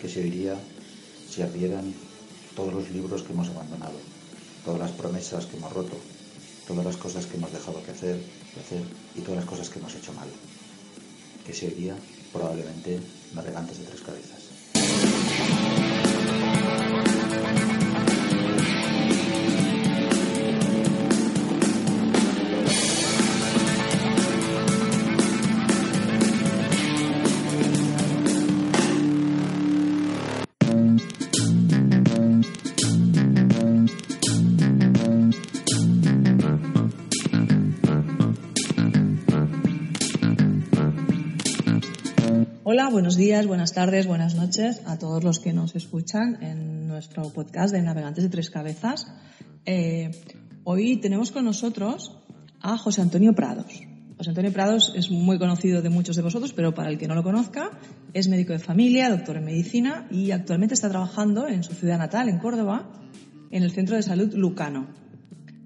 qué se oiría si ardieran todos los libros que hemos abandonado, todas las promesas que hemos roto, todas las cosas que hemos dejado que hacer, de hacer y todas las cosas que hemos hecho mal. ¿Qué se oiría? Probablemente navegantes de tres cabezas. Buenos días, buenas tardes, buenas noches a todos los que nos escuchan en nuestro podcast de Navegantes de Tres Cabezas. Eh, hoy tenemos con nosotros a José Antonio Prados. José Antonio Prados es muy conocido de muchos de vosotros, pero para el que no lo conozca, es médico de familia, doctor en medicina y actualmente está trabajando en su ciudad natal, en Córdoba, en el Centro de Salud Lucano.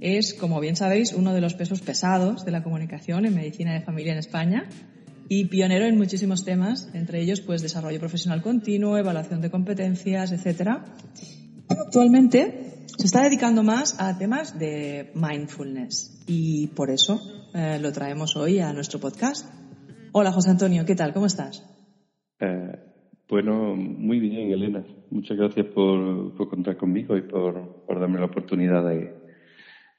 Es, como bien sabéis, uno de los pesos pesados de la comunicación en medicina de familia en España y pionero en muchísimos temas, entre ellos pues desarrollo profesional continuo, evaluación de competencias, etcétera. Actualmente se está dedicando más a temas de mindfulness y por eso eh, lo traemos hoy a nuestro podcast. Hola José Antonio, ¿qué tal? ¿Cómo estás? Eh, bueno, muy bien, Elena. Muchas gracias por, por contar conmigo y por, por, darme la oportunidad de,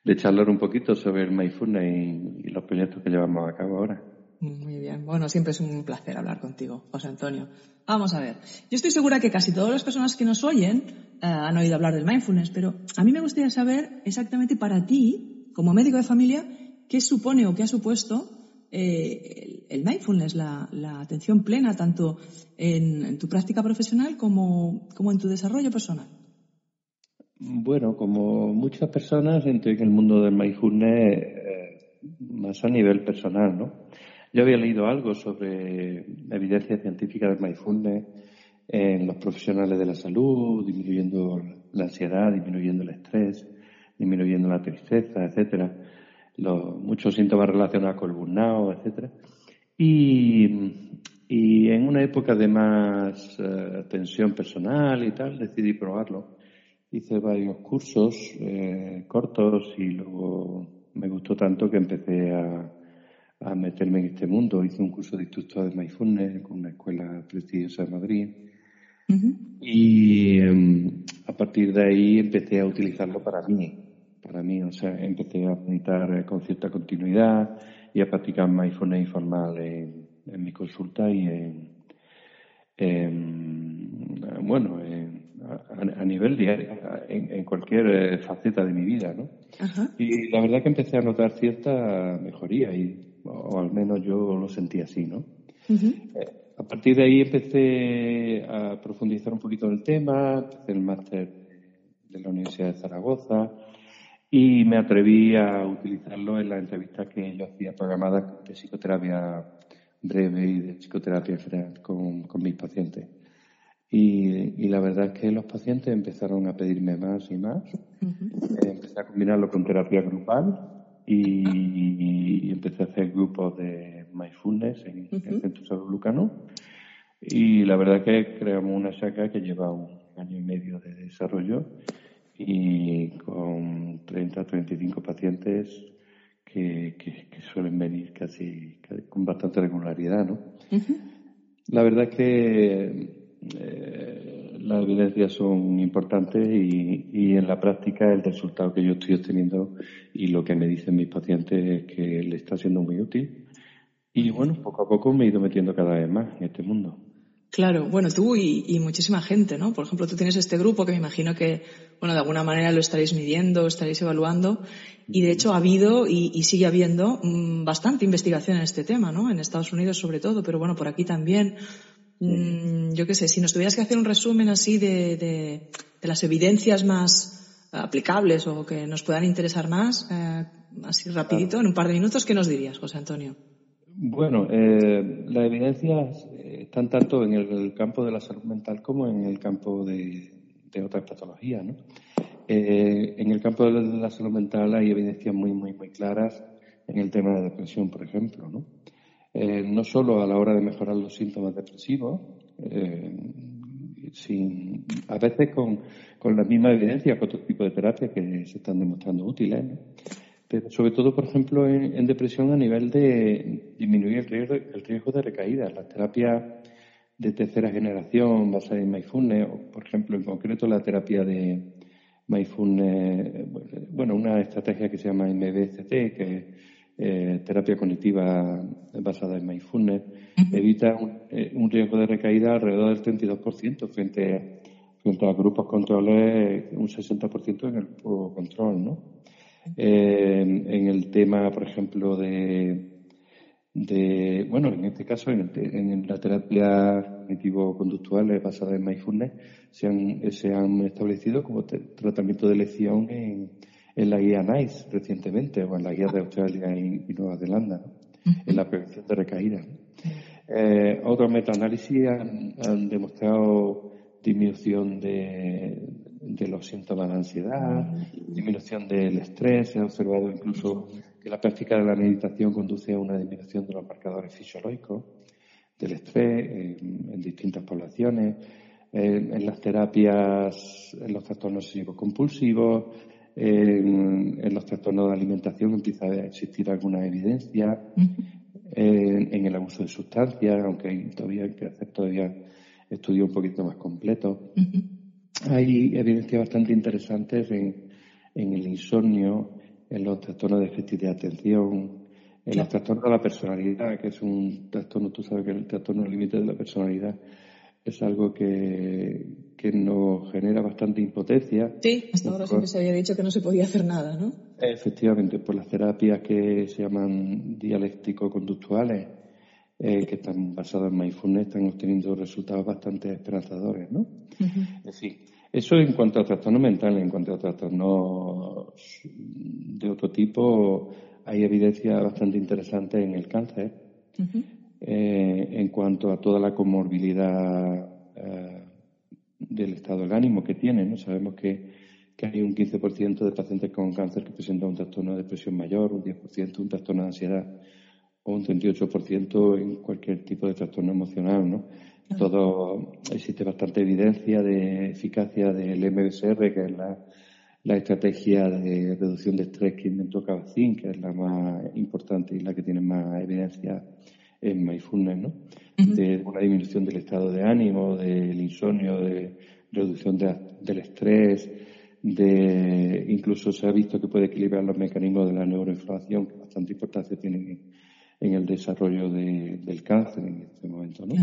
de, charlar un poquito sobre el mindfulness y, y los proyectos que llevamos a cabo ahora. Muy bien. Bueno, siempre es un placer hablar contigo, José Antonio. Vamos a ver. Yo estoy segura que casi todas las personas que nos oyen eh, han oído hablar del mindfulness, pero a mí me gustaría saber exactamente para ti, como médico de familia, qué supone o qué ha supuesto eh, el, mindfulness, la, atención plena, tanto en, en tu práctica profesional como, como, en tu desarrollo personal. Bueno, como muchas personas, entré en el mundo del mindfulness eh, más a nivel personal, ¿no? Yo había leído algo sobre evidencia científica del mindfulness en los profesionales de la salud, disminuyendo la ansiedad, disminuyendo el estrés, disminuyendo la tristeza, etcétera, los, muchos síntomas relacionados con el burnout, etcétera. Y, y, en una época de más uh, tensión personal y tal, decidí probarlo. Hice varios cursos eh, cortos y luego me gustó tanto que empecé a, a meterme en este mundo. Hice un curso de instructor de mindfulness con una escuela prestigiosa de Madrid. Uh -huh. Y um, a partir de ahí empecé a utilizarlo para mí. Para mí, o sea, empecé a meditar con cierta continuidad y a practicar mindfulness informal en, en mi consulta y en, en bueno, en, a, a, nivel diario, en, en, cualquier faceta de mi vida, ¿no? Y la verdad que empecé a notar cierta mejoría y o al menos yo lo sentí así, ¿no? Uh -huh. eh, a partir de ahí empecé a profundizar un poquito en el tema, empecé el máster de la Universidad de Zaragoza y me atreví a utilizarlo en la entrevista que yo hacía programada de psicoterapia breve y de psicoterapia general con, con mis pacientes. Y, y, la verdad es que los pacientes empezaron a pedirme más y más. Uh -huh. Empecé a combinarlo con terapia grupal y, y, empecé a hacer grupos de mindfulness en, uh -huh. el Centro Salud Lucano. Y la verdad que creamos una saca que lleva un año y medio de desarrollo y con 30 35 pacientes que, suelen venir casi, con bastante regularidad, ¿no? La verdad que eh, las evidencias son importantes y, y, en la práctica el resultado que yo estoy obteniendo y lo que me dicen mis pacientes es que le está siendo muy útil. Y bueno, poco a poco me he ido metiendo cada vez más en este mundo. Claro, bueno, tú y, muchísima gente, ¿no? Por ejemplo, tú tienes este grupo que me imagino que, bueno, de alguna manera lo estaréis midiendo, estaréis evaluando, y de hecho ha habido y, sigue habiendo mm, bastante investigación en este tema, ¿no? En Estados Unidos sobre todo, pero bueno, por aquí también. Mm, yo qué sé, si nos tuvieras que hacer un resumen así de, de, las evidencias más aplicables o que nos puedan interesar más, eh, así rapidito, en un par de minutos, ¿qué nos dirías, José Antonio? Bueno, eh, las evidencias están tanto en el, campo de la salud mental como en el campo de, otras patologías. ¿no? Eh, en el campo de la salud mental hay evidencias muy, muy, muy claras en el tema de depresión, por ejemplo. ¿no? Eh, no solo a la hora de mejorar los síntomas depresivos, eh, sin, a veces con, con la misma evidencia que otro tipo de terapias que se están demostrando útiles. ¿no? sobre todo, por ejemplo, en, depresión a nivel de disminuir el riesgo, el riesgo de recaída. Las terapias de tercera generación basadas en mindfulness, o por ejemplo, en concreto la terapia de mindfulness, bueno, una estrategia que se llama MBCT, que eh, terapia cognitiva basada en mindfulness, evita eh, un, riesgo de recaída alrededor del 32% frente, frente a grupos controles, un 60% en el control, ¿no? Eh, en el tema, por ejemplo, de, de bueno, en este caso, en, la terapia cognitivo-conductual basada en mindfulness, se han, se han establecido como tratamiento de elección en, en, la guía NICE recientemente, o en la guía de Australia y, Nueva Zelanda, en la prevención de recaída. Eh, otros metaanálisis han, han demostrado disminución de, de los síntomas de ansiedad, disminución del estrés. Se ha observado incluso que la práctica de la meditación conduce a una disminución de los marcadores fisiológicos del estrés en, distintas poblaciones. En, las terapias, en los trastornos obsesivos compulsivos, en, los trastornos de alimentación empieza a existir alguna evidencia. en, el abuso de sustancias, aunque hay todavía que hacer todavía estudios un poquito más completos. Hay evidencias bastante interesantes en, el insomnio, en los trastornos de déficit de atención, en los trastornos de la personalidad, que es un trastorno, tú sabes que el trastorno límite de la personalidad es algo que, nos genera bastante impotencia. Sí, hasta ahora siempre se había dicho que no se podía hacer nada, ¿no? Efectivamente, por las terapias que se llaman dialéctico-conductuales, eh, que están basadas en mindfulness, están obteniendo resultados bastante esperanzadores, ¿no? Es decir, eso en cuanto a trastornos mentales, en cuanto a trastornos de otro tipo, hay evidencia bastante interesante en el cáncer. Eh, en cuanto a toda la comorbilidad eh, del estado del ánimo que tiene, ¿no? Sabemos que, que hay un 15% de pacientes con cáncer que presentan un trastorno de depresión mayor, un 10% un trastorno de ansiedad o un 38% en cualquier tipo de trastorno emocional, ¿no? Todo, existe bastante evidencia de eficacia del MBSR, que es la, estrategia de reducción de estrés que inventó Cabacín, que es la más importante y la que tiene más evidencia en mindfulness, ¿no? De una disminución del estado de ánimo, del insomnio, de reducción del estrés, de incluso se ha visto que puede equilibrar los mecanismos de la neuroinflamación, que bastante importancia tienen en el desarrollo del cáncer en este momento. ¿no?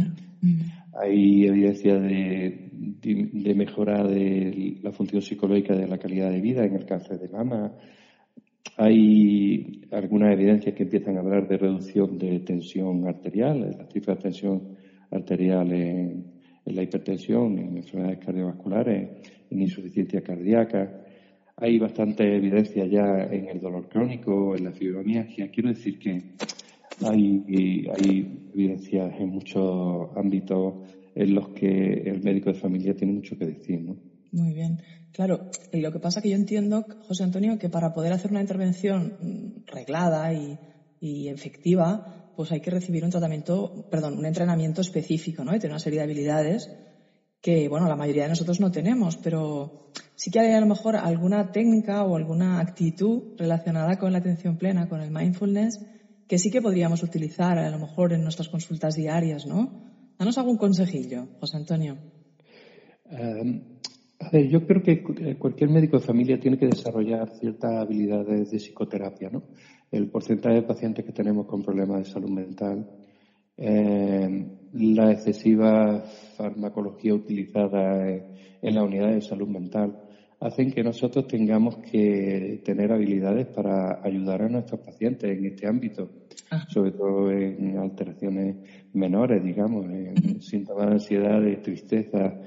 Hay evidencia de, de, mejora de la función psicológica de la calidad de vida en el cáncer de mama. Hay algunas evidencias que empiezan a hablar de reducción de tensión arterial, la cifra de tensión arterial en, la hipertensión, en enfermedades cardiovasculares, en insuficiencia cardíaca. Hay bastante evidencia ya en el dolor crónico, en la fibromialgia. Quiero decir que hay, hay evidencias en muchos ámbitos en los que el médico de familia tiene mucho que decir, ¿no? Muy bien. Claro, lo que pasa que yo entiendo, José Antonio, que para poder hacer una intervención mm, reglada y, y efectiva, pues hay que recibir un tratamiento, perdón, un entrenamiento específico, ¿no? Y tener una serie de habilidades que, bueno, la mayoría de nosotros no tenemos, pero sí que hay a lo mejor alguna técnica o alguna actitud relacionada con la atención plena, con el mindfulness, que sí que podríamos utilizar a lo mejor en nuestras consultas diarias, ¿no? Danos algún consejillo, José Antonio. Em, a ver, yo creo que cualquier médico de familia tiene que desarrollar ciertas habilidades de psicoterapia, ¿no? El porcentaje de pacientes que tenemos con problemas de salud mental, em, la excesiva farmacología utilizada en la unidad de salud mental, hacen que nosotros tengamos que tener habilidades para ayudar a nuestros pacientes en este ámbito, ah. sobre todo en alteraciones menores, digamos, en síntomas de ansiedad, de tristeza,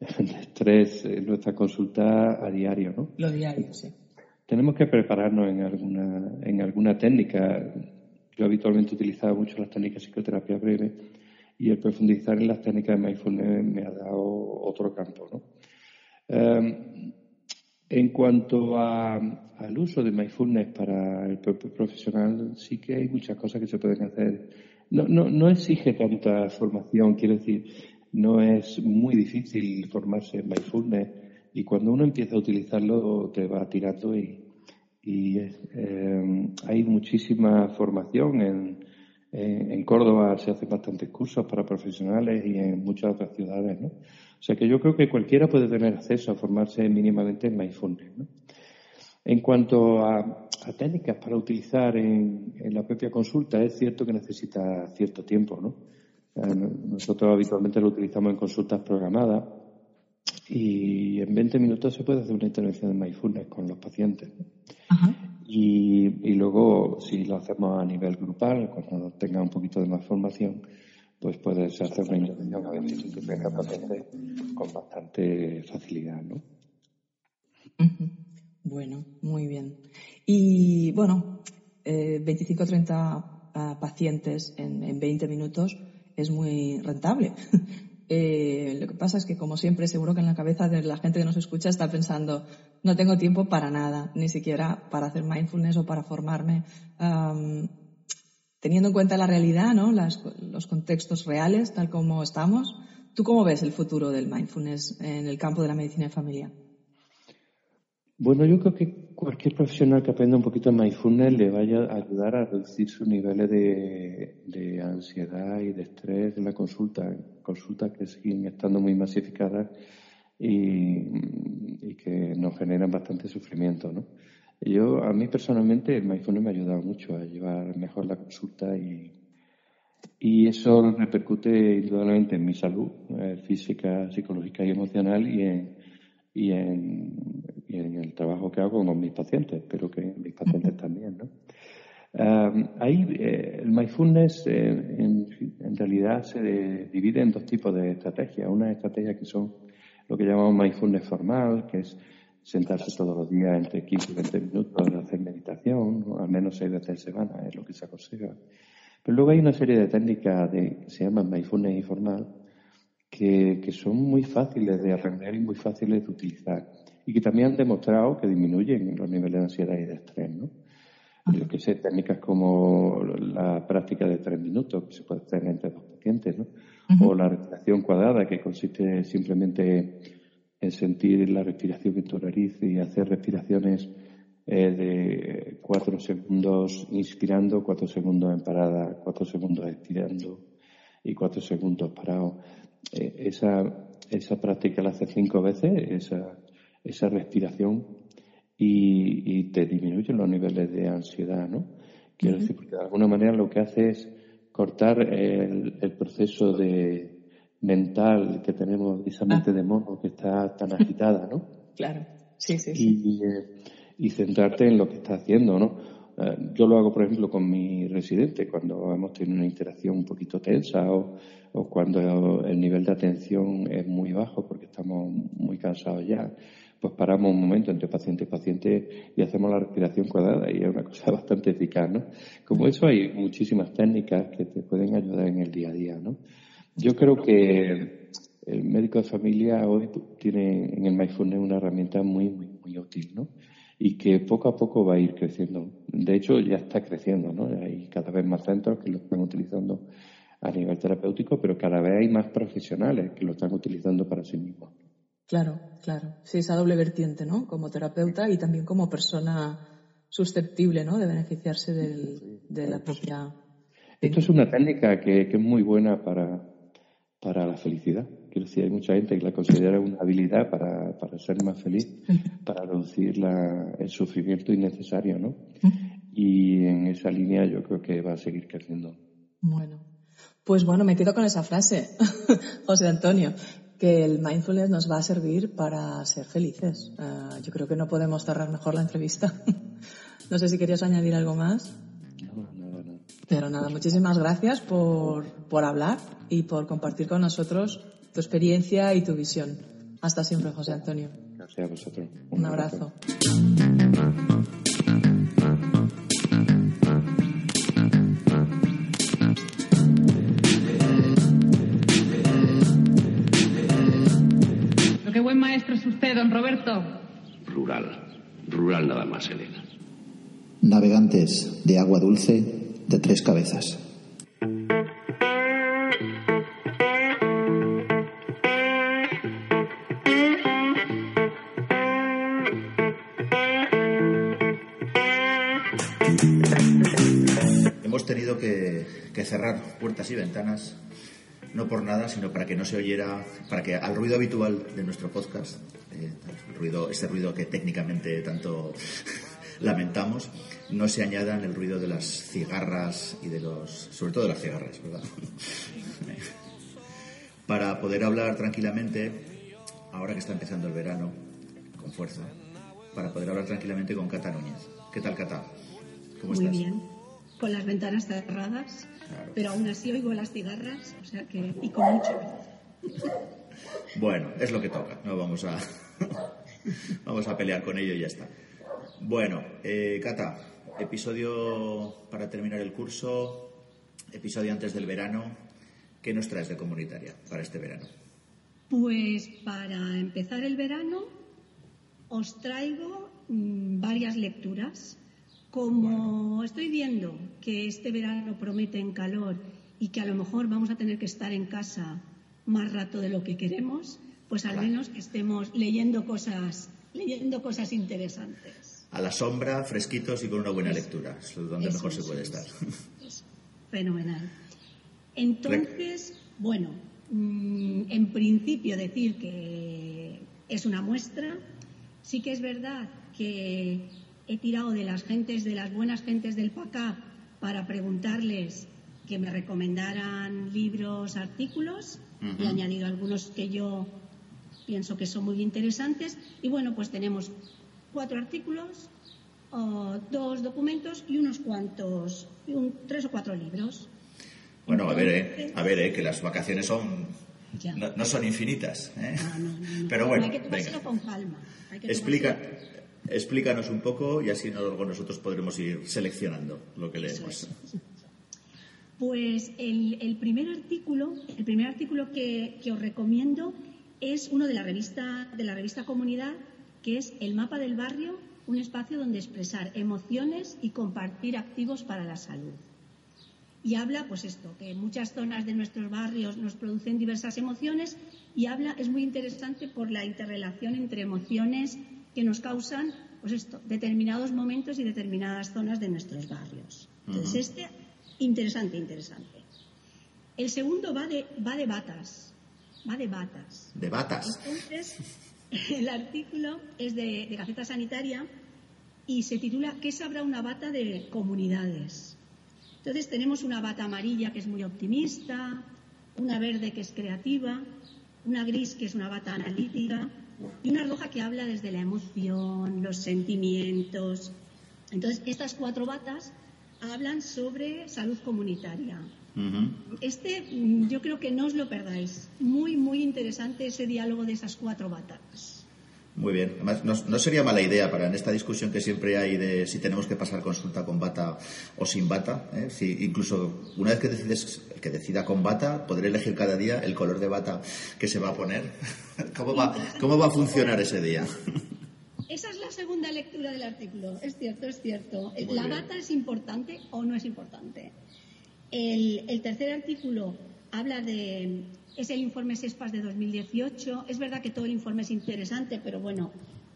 estrés, en nuestra consulta a diario, ¿no? Lo diario, sí. Tenemos que prepararnos en alguna, en alguna técnica. Yo habitualmente utilizaba mucho las técnicas de psicoterapia breve y el profundizar en las técnicas de mindfulness me ha dado otro campo, ¿no? Em, en cuanto al uso de mindfulness para el propio profesional, sí que hay muchas cosas que se pueden hacer. No, no, no exige tanta formación, quiero decir, no es muy difícil formarse en mindfulness y cuando uno empieza a utilizarlo te va tirando y, eh, hay muchísima formación en, en, Córdoba se hacen bastantes cursos para profesionales y en muchas otras ciudades, ¿no? O sea que yo creo que cualquiera puede tener acceso a formarse mínimamente en mindfulness, ¿no? En cuanto a, técnicas para utilizar en, en, la propia consulta, es cierto que necesita cierto tiempo, ¿no? Nosotros habitualmente lo utilizamos en consultas programadas y en 20 minutos se puede hacer una intervención de mindfulness con los pacientes. Y, luego, si lo hacemos a nivel grupal, cuando tenga un poquito de más formación, pues puedes hacer una intervención a 25 pacientes con bastante facilidad, ¿no? Bueno, muy bien. Y bueno, eh, 25 o 30 ah, pacientes en, en 20 minutos es muy rentable. Eh, lo que pasa es que, como siempre, seguro que en la cabeza de la gente que nos escucha está pensando, no tengo tiempo para nada, ni siquiera para hacer mindfulness o para formarme. teniendo en cuenta la realidad, ¿no? los contextos reales, tal como estamos, ¿tú cómo ves el futuro del mindfulness en el campo de la medicina de familia? Bueno, yo creo que cualquier profesional que aprenda un poquito de mindfulness le vaya a ayudar a reducir sus niveles de, ansiedad y de estrés en la consulta, consultas que siguen estando muy masificadas y, que nos generan bastante sufrimiento, ¿no? Yo, a mí personalmente, el mindfulness me ha ayudado mucho a llevar mejor la consulta y, y eso repercute indudablemente en mi salud eh, física, psicológica y emocional y en, y en, en el trabajo que hago con mis pacientes, pero que mis pacientes también, ¿no? ahí eh, el mindfulness eh, en, realidad se divide en dos tipos de estrategias. Una estrategia que son lo que llamamos mindfulness formal, que es sentarse todos los días entre 15 y 20 minutos hacer meditación, al menos seis veces a semana, es lo que se aconseja. Pero luego hay una serie de técnicas de, que se llaman mindfulness informal, que, que son muy fáciles de aprender y muy fáciles de utilizar y que también han demostrado que disminuyen los niveles de ansiedad y de estrés, ¿no? Yo que sé, técnicas como la práctica de tres minutos que se puede hacer entre dos pacientes, ¿no? O la respiración cuadrada, que consiste simplemente en sentir la respiración en tu nariz y hacer respiraciones eh, de cuatro segundos inspirando, cuatro segundos en parada, cuatro segundos expirando y cuatro segundos parado. Eh, esa, esa práctica la hace cinco veces, esa esa respiración y, te disminuyen los niveles de ansiedad, ¿no? Quiero decir, porque de alguna manera lo que hace es cortar el, proceso de mental que tenemos, esa ah. mente de mono que está tan agitada, ¿no? Claro, sí, sí. Y, eh, y centrarte en lo que está haciendo, ¿no? Eh, yo lo hago, por ejemplo, con mi residente cuando hemos tenido una interacción un poquito tensa o, o cuando el nivel de atención es muy bajo porque estamos muy cansados ya pues paramos un momento entre paciente y paciente y hacemos la respiración cuadrada y es una cosa bastante eficaz, ¿no? Como eso hay muchísimas técnicas que te pueden ayudar en el día a día, ¿no? Yo creo que el médico de familia hoy tiene en el mindfulness una herramienta muy, muy, muy útil, ¿no? Y que poco a poco va a ir creciendo. De hecho, ya está creciendo, ¿no? Hay cada vez más centros que lo están utilizando a nivel terapéutico, pero cada vez hay más profesionales que lo están utilizando para sí mismos. Claro, claro. Sí, esa doble vertiente, ¿no? Como terapeuta y también como persona susceptible, ¿no? De beneficiarse de la propia. Esto es una técnica que, es muy buena para, para la felicidad. Quiero decir, hay mucha gente que la considera una habilidad para, para ser más feliz, para reducir la, el sufrimiento innecesario, ¿no? Y en esa línea yo creo que va a seguir creciendo. Bueno, pues bueno, me quedo con esa frase, José Antonio, que el mindfulness nos va a servir para ser felices. Ah, yo creo que no podemos cerrar mejor la entrevista. no sé si querías añadir algo más. No. Pero nada, muchísimas gracias por, por hablar y por compartir con nosotros tu experiencia y tu visión. Hasta siempre, José Antonio. Gracias a vosotros. Un, abrazo. es don Roberto? Rural. Rural nada más, Elena. Navegantes de agua dulce de tres cabezas. Hemos tenido que, que cerrar puertas y ventanas no por nada, sino para que no se oyera, para que al ruido habitual de nuestro podcast, eh, ruido, este ruido que técnicamente tanto lamentamos, no se añadan el ruido de las cigarras y de los, sobre todo de las cigarras, ¿verdad? para poder hablar tranquilamente, ahora que está empezando el verano, con fuerza, para poder hablar tranquilamente con Cata Núñez. ¿Qué tal, Cata? ¿Cómo Muy bien, con las ventanas cerradas pero aún así oigo las cigarras, o sea que, y con mucho. Bueno, es lo que toca, no vamos a, vamos a pelear con ello y ya está. Bueno, eh, Cata, episodio para terminar el curso, episodio antes del verano. ¿Qué nos traes de comunitaria para este verano? Pues para empezar el verano os traigo mm, varias lecturas como estoy viendo que este verano promete en calor y que a lo mejor vamos a tener que estar en casa más rato de lo que queremos, pues al menos que estemos leyendo cosas, leyendo cosas interesantes. A la sombra, fresquitos y con una buena lectura, es donde mejor se puede estar. fenomenal. Entonces, bueno, mm, en principio decir que es una muestra. Sí que es verdad que he tirado de las gentes, de las buenas gentes del PACAP para preguntarles que me recomendaran libros, artículos, y he añadido algunos que yo pienso que son muy interesantes. Y bueno, pues tenemos cuatro artículos, dos documentos y unos cuantos, tres o cuatro libros. Bueno, a ver, eh, a ver, eh, que las vacaciones son no, son infinitas. ¿eh? Pero bueno, hay que tomárselo con calma. Explica, Explícanos un poco y así luego nosotros podremos ir seleccionando lo que leemos. Pues el, primer artículo, el primer artículo que, os recomiendo es uno de la revista de la revista Comunidad, que es el mapa del barrio, un espacio donde expresar emociones y compartir activos para la salud. Y habla, pues esto, que muchas zonas de nuestros barrios nos producen diversas emociones y habla, es muy interesante por la interrelación entre emociones que nos causan pues esto, determinados momentos y determinadas zonas de nuestros barrios. Entonces, este, interesante, interesante. El segundo va de, va de batas. Va de batas. De batas. Entonces, el artículo es de, de Gaceta Sanitaria y se titula ¿Qué sabrá una bata de comunidades? Entonces tenemos una bata amarilla que es muy optimista, una verde que es creativa, una gris que es una bata analítica, y una roja que habla desde la emoción, los sentimientos. Entonces, estas cuatro batas hablan sobre salud comunitaria. Este, mm, yo creo que no os lo perdáis. Muy, muy interesante ese diálogo de esas cuatro batas. Muy bien. Además, no, sería mala idea para en esta discusión que siempre hay de si tenemos que pasar consulta con bata o sin bata. ¿eh? Si incluso una vez que decides que decida con bata, podré elegir cada día el color de bata que se va a poner. ¿Cómo va, cómo va a funcionar ese día? Esa es la segunda lectura del artículo. Es cierto, es cierto. ¿La bata es importante o no es importante? El, el tercer artículo habla de es el informe SESPAS de 2018. Es verdad que todo el informe es interesante, pero bueno,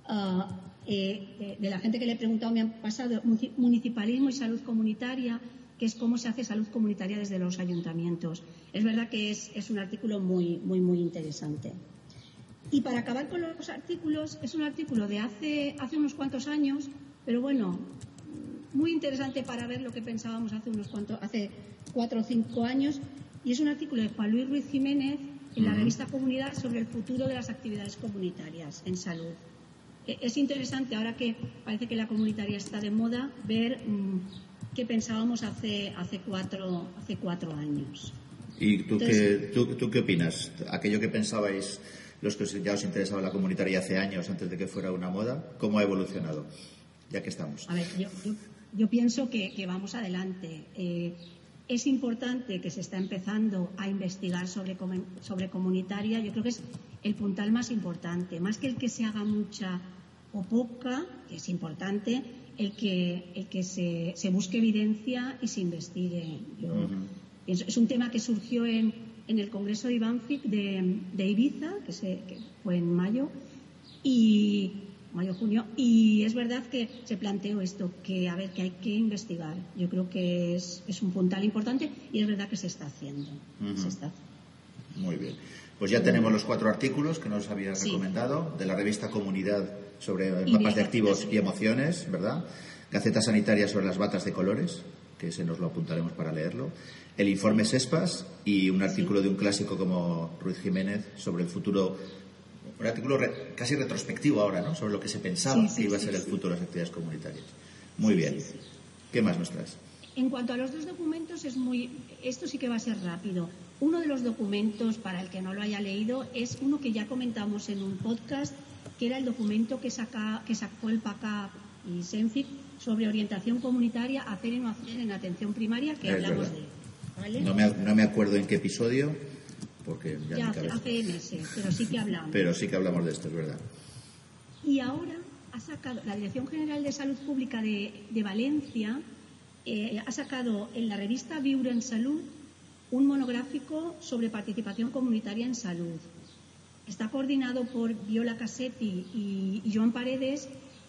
ah, eh, eh, de la gente que le he preguntado me han pasado municipalismo y salud comunitaria, que es cómo se hace salud comunitaria desde los ayuntamientos. Es verdad que es, un artículo muy, muy, muy interesante. Y para acabar con los artículos, es un artículo de hace, hace unos cuantos años, pero bueno, muy interesante para ver lo que pensábamos hace unos cuantos, hace cuatro o cinco años y es un artículo de Juan Luis Ruiz Jiménez en la revista Comunidad sobre el futuro de las actividades comunitarias en salud. E, es interesante, ahora que parece que la comunitaria está de moda, ver mm, qué pensábamos hace, hace, cuatro, hace cuatro años. ¿Y tú, qué, tú, qué opinas? Aquello que pensabais los que ya os interesaba la comunitaria hace años, antes de que fuera una moda, ¿cómo ha evolucionado? Ya que estamos. A ver, yo, pienso que, vamos adelante. Eh, es importante que se está empezando a investigar sobre, sobre comunitaria. Yo creo que es el puntal más importante, más que el que se haga mucha o poca, que es importante, el que, el que se, se busque evidencia y se investigue. Es un tema que surgió en, en el Congreso de Ibanfic de, de Ibiza, que, se, que fue en mayo, y mayo junio y es verdad que se planteó esto que a ver que hay que investigar. Yo creo que es, es un puntal importante y es verdad que se está haciendo. Muy bien. Pues ya tenemos los cuatro artículos que nos habías recomendado de la revista Comunidad sobre mapas de activos y emociones verdad Gaceta Sanitaria sobre las batas de colores que ese nos lo apuntaremos para leerlo. El informe SESPAS y un artículo de un clásico como Ruiz Jiménez sobre el futuro un artículo casi retrospectivo ahora, ¿no? Sobre lo que se pensaba que iba a ser el futuro de las actividades comunitarias. Muy bien. ¿Qué más nos traes? En cuanto a los dos documentos, es muy, esto sí que va a ser rápido. Uno de los documentos, para el que no lo haya leído, es uno que ya comentamos en un podcast, que era el documento que, saca, que sacó el PACA y SENFIC sobre orientación comunitaria, hacer y no hacer en atención primaria, que hablamos de No, me, no me acuerdo en qué episodio, porque ya, hace meses, pero sí que hablamos. Pero sí que hablamos de esto, es verdad. Y ahora ha sacado la Dirección General de Salud Pública de, Valencia eh, ha sacado en la revista Viure en Salud un monográfico sobre participación comunitaria en salud. Está coordinado por Viola Cassetti y, y Joan Paredes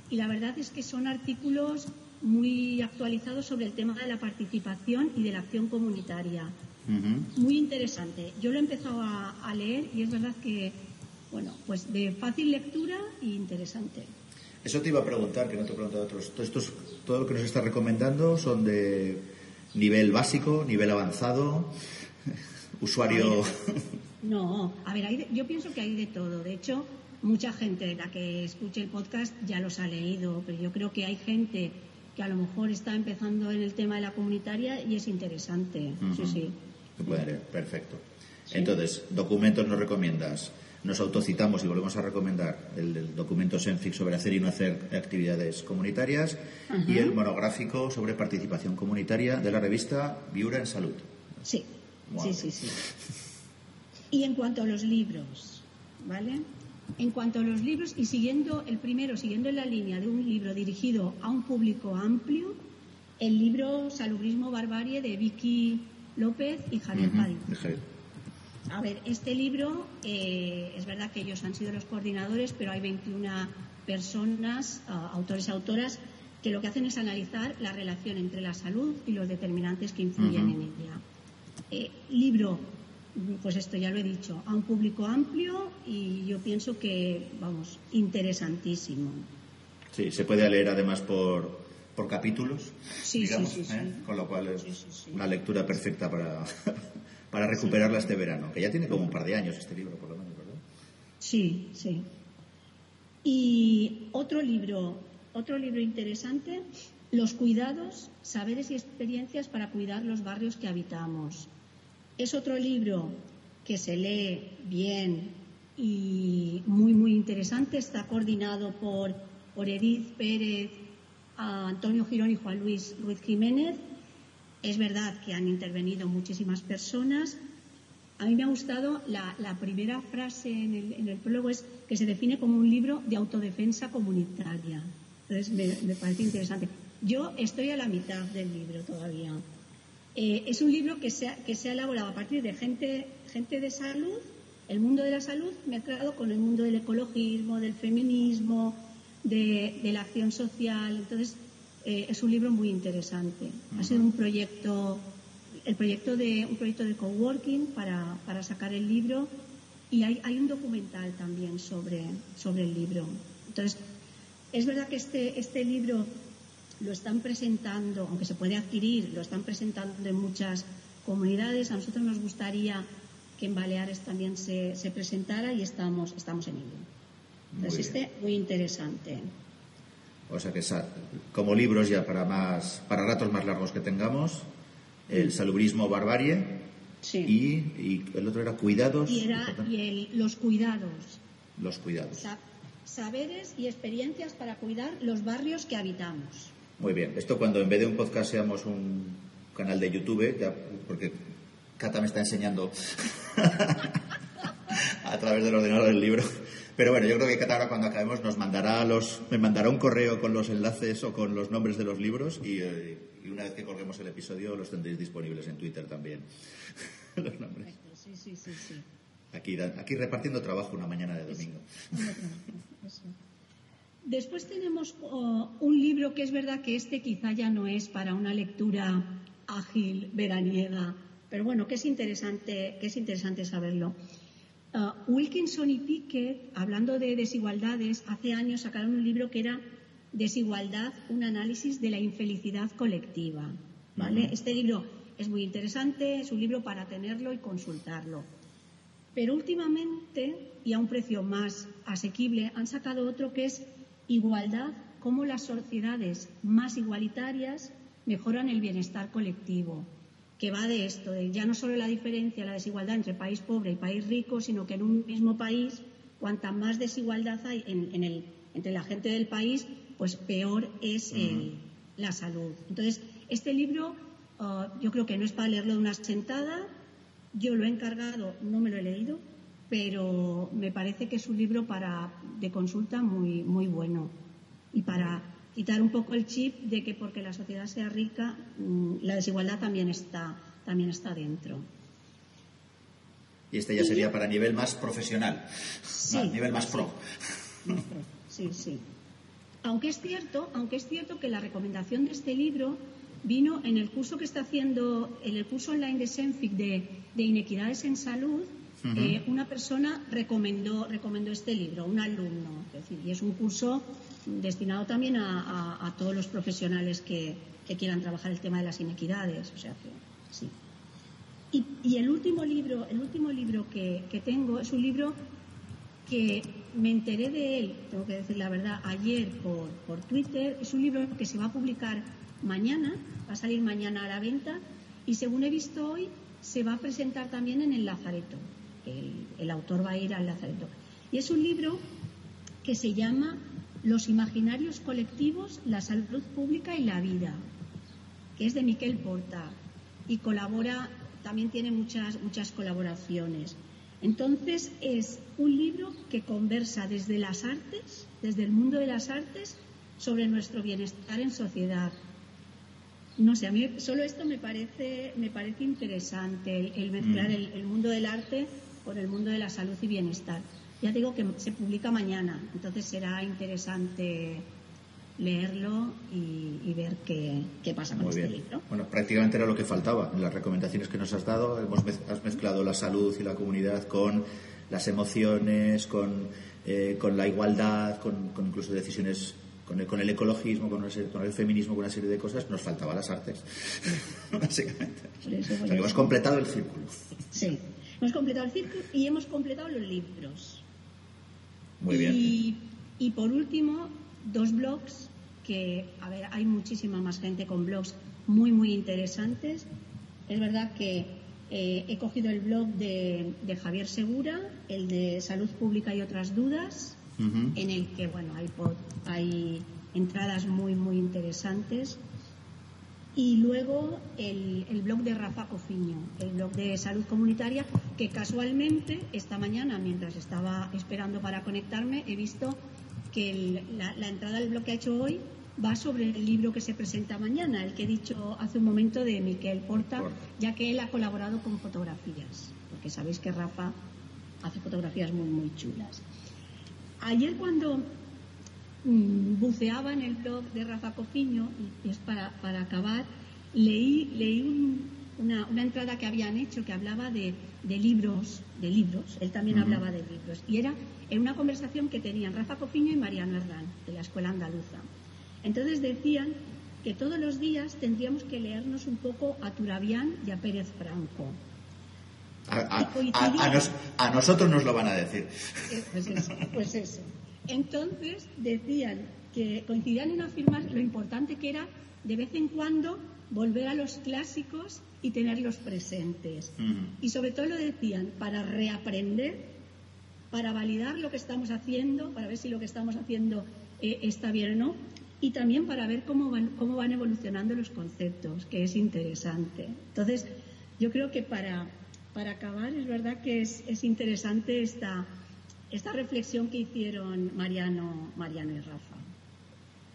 y la verdad es que son artículos muy actualizados sobre el tema de la participación y de la acción comunitaria. Muy interesante. Yo lo he empezado a, leer y es verdad que, bueno, pues de fácil lectura e interesante. Eso te iba a preguntar, que no te he preguntado a otros. Estos, todo lo que nos estás recomendando son de nivel básico, nivel avanzado, usuario. no, a ver, yo pienso que hay de todo. De hecho, mucha gente, la que escuche el podcast, ya los ha leído, pero yo creo que hay gente que a lo mejor está empezando en el tema de la comunitaria y es interesante. Sí, sí perfecto. Entonces, documentos nos recomiendas. Nos autocitamos y volvemos a recomendar el, documento SENFIC sobre hacer y no hacer actividades comunitarias y el monográfico sobre participación comunitaria de la revista Viura en Salud. Sí, sí, sí, sí. Y en cuanto a los libros, ¿vale? En cuanto a los libros, y siguiendo el primero, siguiendo en la línea de un libro dirigido a un público amplio, el libro Salubrismo Barbarie de Vicky López y Javier uh A ver, este libro, eh, es verdad que ellos han sido los coordinadores, pero hay 21 personas, ah, autores y autoras, que lo que hacen es analizar la relación entre la salud y los determinantes que influyen en ella. Eh, libro, pues esto ya lo he dicho, a un público amplio y yo pienso que, vamos, interesantísimo. Sí, se puede leer además por, por capítulos, sí, digamos, sí, ¿eh? con lo cual es una lectura perfecta para, para recuperarla este verano, que ya tiene como un par de años este libro, por lo menos, ¿verdad? Sí, sí. Y otro libro, otro libro interesante, Los cuidados, saberes y experiencias para cuidar los barrios que habitamos. Es otro libro que se lee bien y muy, muy interesante. Está coordinado por, por Edith Pérez a Antonio Girón y Juan Luis Ruiz Jiménez. Es verdad que han intervenido muchísimas personas. A mí me ha gustado la, primera frase en el, en el, prólogo, es que se define como un libro de autodefensa comunitaria. Entonces me, parece interesante. Yo estoy a la mitad del libro todavía. Eh, es un libro que se, ha, que se ha elaborado a partir de gente, gente de salud, el mundo de la salud mezclado con el mundo del ecologismo, del feminismo, de, la acción social. Entonces, eh, es un libro muy interesante. Ha sido un proyecto, el proyecto de, un proyecto de coworking para, para sacar el libro y hay, hay un documental también sobre, sobre el libro. Entonces, es verdad que este, este libro lo están presentando, aunque se puede adquirir, lo están presentando en muchas comunidades. A nosotros nos gustaría que en Baleares también se, se presentara y estamos, estamos en ello. Este muy interesante. O sea que como libros ya para más, para ratos más largos que tengamos, el salubrismo barbarie sí. y, el otro era cuidados. Y, era, y los cuidados. Los cuidados. saberes y experiencias para cuidar los barrios que habitamos. Muy bien. Esto cuando en vez de un podcast seamos un canal de YouTube, ya, porque Cata me está enseñando a través del ordenador el libro. Pero bueno, yo creo que Cata ahora cuando acabemos nos mandará los, me mandará un correo con los enlaces o con los nombres de los libros y, eh, una vez que colguemos el episodio los tendréis disponibles en Twitter también. los nombres. Sí, sí, sí, sí. Aquí, aquí repartiendo trabajo una mañana de domingo. Después tenemos oh, un libro que es verdad que este quizá ya no es para una lectura ágil, veraniega, pero bueno, que es interesante, que es interesante saberlo. Uh, Wilkinson y Pickett, hablando de desigualdades, hace años sacaron un libro que era Desigualdad, un análisis de la infelicidad colectiva. ¿vale? Este libro es muy interesante, es un libro para tenerlo y consultarlo. Pero últimamente, y a un precio más asequible, han sacado otro que es Igualdad, cómo las sociedades más igualitarias mejoran el bienestar colectivo, que va de esto, de ya no solo la diferencia, la desigualdad entre país pobre y país rico, sino que en un mismo país, cuanta más desigualdad hay entre la gente del país, pues peor es la salud. Entonces, este libro uh, yo creo que no es para leerlo de una sentada, yo lo he encargado, no me lo he leído, pero me parece que es un libro para, de consulta muy, muy bueno y para quitar un poco el chip de que porque la sociedad sea rica, mm, la desigualdad también está, también está dentro. Y este ya sería para nivel más profesional, sí, nivel más pro. Sí, sí. Aunque es cierto, aunque es cierto que la recomendación de este libro vino en el curso que está haciendo, en el curso online de Senfic de, de inequidades en salud, eh, una persona recomendó, recomendó este libro, un alumno. Es decir, y es un curso destinado también a, todos los profesionales que, quieran trabajar el tema de las inequidades. O sea que, sí. Y, el último libro, el último libro que, tengo es un libro que me enteré de él, tengo que decir la verdad, ayer por, por Twitter. Es un libro que se va a publicar mañana, va a salir mañana a la venta y según he visto hoy se va a presentar también en el Lazareto el, autor va a ir al Lazareto. Y es un libro que se llama Los imaginarios colectivos, la salud pública y la vida, que es de Miquel Porta y colabora, también tiene muchas, muchas colaboraciones. Entonces es un libro que conversa desde las artes, desde el mundo de las artes, sobre nuestro bienestar en sociedad. No sé, a mí solo esto me parece, me parece interesante, el, mezclar mm. el, mundo del arte por el mundo de la salud y bienestar. Ya digo que se publica mañana, entonces será interesante leerlo y, ver qué, pasa con este libro. Bueno, prácticamente era lo que faltaba en las recomendaciones que nos has dado. Hemos has mezclado la salud y la comunidad con las emociones, con, eh, con la igualdad, con, incluso decisiones con el, con el, ecologismo, con el, con el, feminismo, con una serie de cosas, nos faltaban las artes, básicamente. o sea, hemos completado el círculo. Sí. Hemos completado el círculo y hemos completado los libros. Muy bien. Y, por último, dos blogs que, a ver, hay muchísima más gente con blogs muy, muy interesantes. Es verdad que eh, he cogido el blog de, Javier Segura, el de Salud Pública y otras dudas, en el que, bueno, hay, hay entradas muy, muy interesantes y luego el, blog de Rafa Cofiño, el blog de salud comunitaria, que casualmente esta mañana, mientras estaba esperando para conectarme, he visto que la, entrada del blog que ha hecho hoy va sobre el libro que se presenta mañana, el que he dicho hace un momento de Miquel Porta, ya que él ha colaborado con fotografías, porque sabéis que Rafa hace fotografías muy, muy chulas. Ayer cuando mm, buceaba en el blog de Rafa Cofiño, y es para, para acabar, leí, leí una, una, entrada que habían hecho que hablaba de, de libros, de libros, él también hablaba de libros, y era en una conversación que tenían Rafa Cofiño y Mariano Hernán, de la Escuela Andaluza. Entonces decían que todos los días tendríamos que leernos un poco a Turabián y a Pérez Franco. A, nosotros nos lo van a decir. Eh, pues eso, pues eso. Entonces decían que coincidían en afirmar lo importante que era de vez en cuando volver a los clásicos y tenerlos presentes. Y sobre todo lo decían para reaprender, para validar lo que estamos haciendo, para ver si lo que estamos haciendo eh, está bien o no, y también para ver cómo van, cómo van evolucionando los conceptos, que es interesante. Entonces, yo creo que para, para acabar, es verdad que es, es interesante esta, esta reflexión que hicieron Mariano, Mariano y Rafa.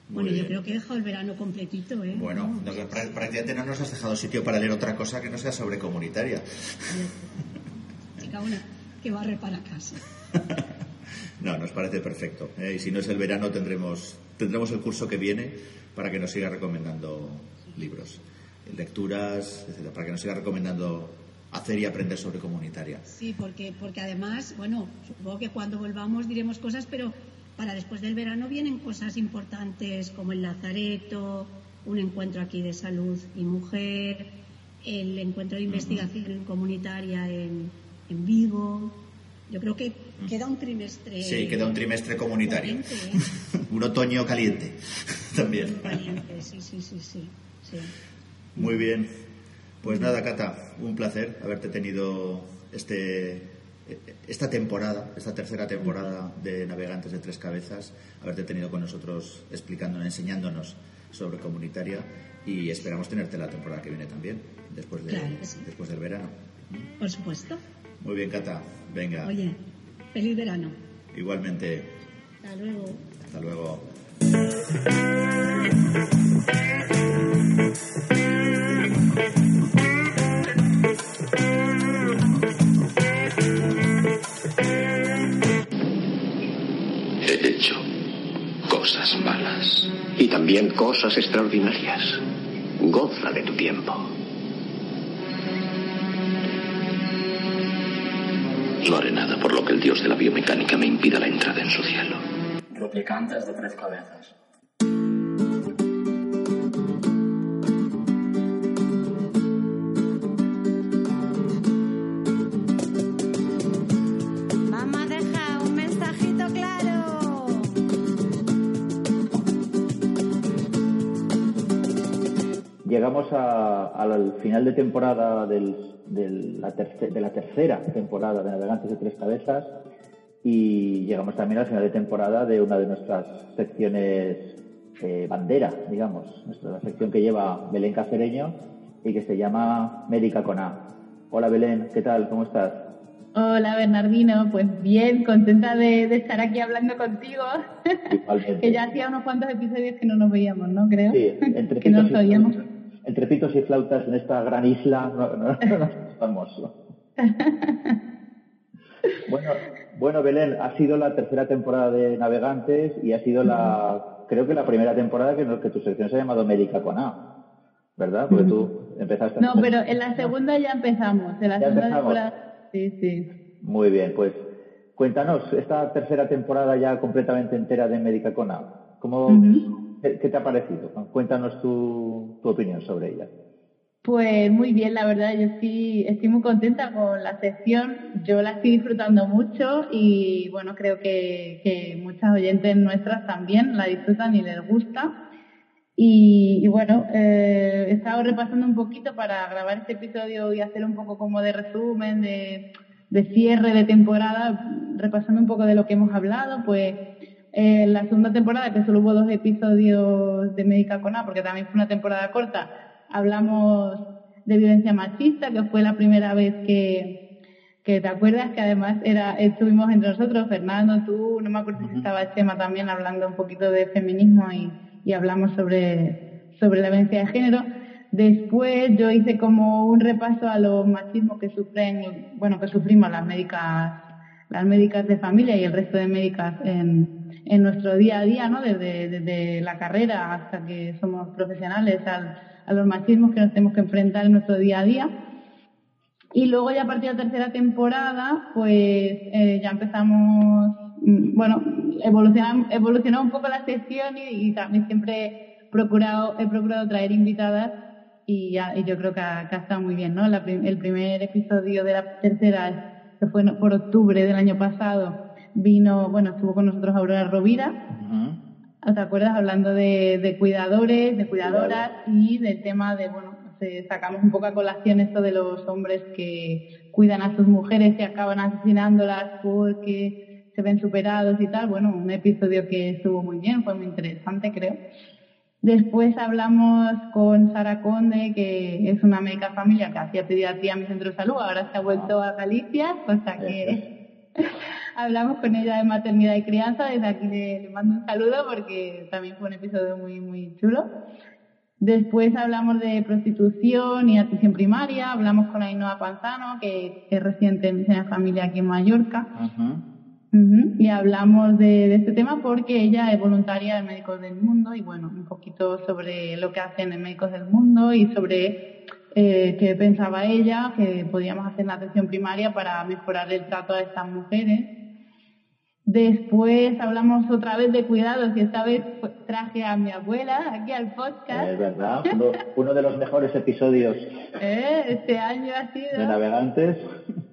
bueno, yo creo que he dejado el verano completito, ¿eh? Bueno, prácticamente no nos has dejado sitio para leer otra cosa que no sea sobre comunitaria. una que barre para casa. No, nos parece perfecto. ¿eh? Y si no es el verano, tendremos, tendremos el curso que viene para que nos siga recomendando libros, lecturas, etcétera, para que nos siga recomendando hacer y aprender sobre comunitaria. Sí, porque, porque además, bueno, supongo que cuando volvamos diremos cosas, pero para después del verano vienen cosas importantes como el Lazareto, un encuentro aquí de salud y mujer, el encuentro de investigación comunitaria en, en Vigo. Yo creo que queda un trimestre. Sí, queda un trimestre comunitario. ¿eh? un otoño caliente también. Caliente, sí, sí, sí, sí, Muy bien. Pues nada, Cata, un placer haberte tenido este, esta temporada, esta tercera temporada de Navegantes de Tres Cabezas, haberte tenido con nosotros explicándonos, enseñándonos sobre comunitaria y esperamos tenerte la temporada que viene también, después, de, después del verano. Por supuesto. Muy bien, Cata. Venga. Oye, feliz verano. Igualmente. Hasta luego. Hasta luego. Cosas malas. Y también cosas extraordinarias. Goza de tu tiempo. No haré nada por lo que el dios de la biomecánica me impida la entrada en su cielo. Replicantes de tres cabezas. Llegamos al final de temporada del de la, de la tercera temporada de Navegantes de Tres Cabezas y llegamos también al final de temporada de una de nuestras secciones eh, bandera, digamos, nuestra sección que lleva Belén Cacereño y que se llama Médica con A. Hola Belén, ¿qué tal? ¿Cómo estás? Hola Bernardino, pues bien, contenta de, estar aquí hablando contigo. que ya hacía unos cuantos episodios que no nos veíamos, ¿no? Creo. Sí, entre que nos oíamos entre pitos y flautas en esta gran isla no, no, estamos. bueno, bueno, Belén, ha sido la tercera temporada de Navegantes y ha sido la, creo que la primera temporada que, que tu sección se ha llamado Médica con A, ¿verdad? Porque tú empezaste. No, pero en la segunda ya empezamos. En la segunda temporada, sí, sí. Muy bien, pues cuéntanos esta tercera temporada ya completamente entera de Médica con A. ¿Cómo, ¿Qué, te ha parecido? Cuéntanos tu, opinión sobre ella. Pues muy bien, la verdad, yo estoy, estoy muy contenta con la sección, yo la estoy disfrutando mucho y bueno, creo que, muchas oyentes nuestras también la disfrutan y les gusta. Y, bueno, eh, he estado repasando un poquito para grabar este episodio y hacer un poco como de resumen, de, de cierre de temporada, repasando un poco de lo que hemos hablado, pues en la segunda temporada, que solo hubo dos episodios de Médica con A, porque también fue una temporada corta, hablamos de violencia machista, que fue la primera vez que, que te acuerdas que además era estuvimos entre nosotros, Fernando, tú, no me acuerdo si estaba Chema también hablando un poquito de feminismo y, y hablamos sobre, sobre la violencia de género. Después yo hice como un repaso a los machismos que sufren, bueno, que sufrimos las médicas, las médicas de familia y el resto de médicas en, en nuestro día a día, ¿no? Desde, desde la carrera hasta que somos profesionales, a los machismos que nos tenemos que enfrentar en nuestro día a día. Y luego ya a partir de la tercera temporada, pues eh, ya empezamos, mm, bueno, evolucionó, un poco la sección y, también siempre he procurado, he procurado traer invitadas y, yo creo que ha, estado muy bien, ¿no? el primer episodio de la tercera, que fue por octubre del año pasado, vino, bueno, estuvo con nosotros Aurora Rovira, ¿te acuerdas? Hablando de, de cuidadores, de cuidadoras y del tema de, bueno, sacamos un poco a colación esto de los hombres que cuidan a sus mujeres y acaban asesinándolas porque se ven superados y tal. Bueno, un episodio que estuvo muy bien, fue muy interesante, creo. Después hablamos con Sara Conde, que es una médica familia que hacía pediatría en mi centro de salud, ahora se ha vuelto a Galicia, cosa que hablamos con ella de maternidad y crianza. Desde aquí le, le, mando un saludo porque también fue un episodio muy, muy chulo. Después hablamos de prostitución y atención primaria, hablamos con Ainhoa Panzano, que es residente en de familia aquí en Mallorca. Y hablamos de, este tema porque ella es voluntaria de Médicos del Mundo y bueno, un poquito sobre lo que hacen en Médicos del Mundo y sobre eh, qué pensaba ella que podíamos hacer en la atención primaria para mejorar el trato a estas mujeres. Después hablamos otra vez de cuidados y esta vez traje a mi abuela aquí al podcast. Es verdad, uno, de los mejores episodios ¿Eh? este año ha sido. De navegantes.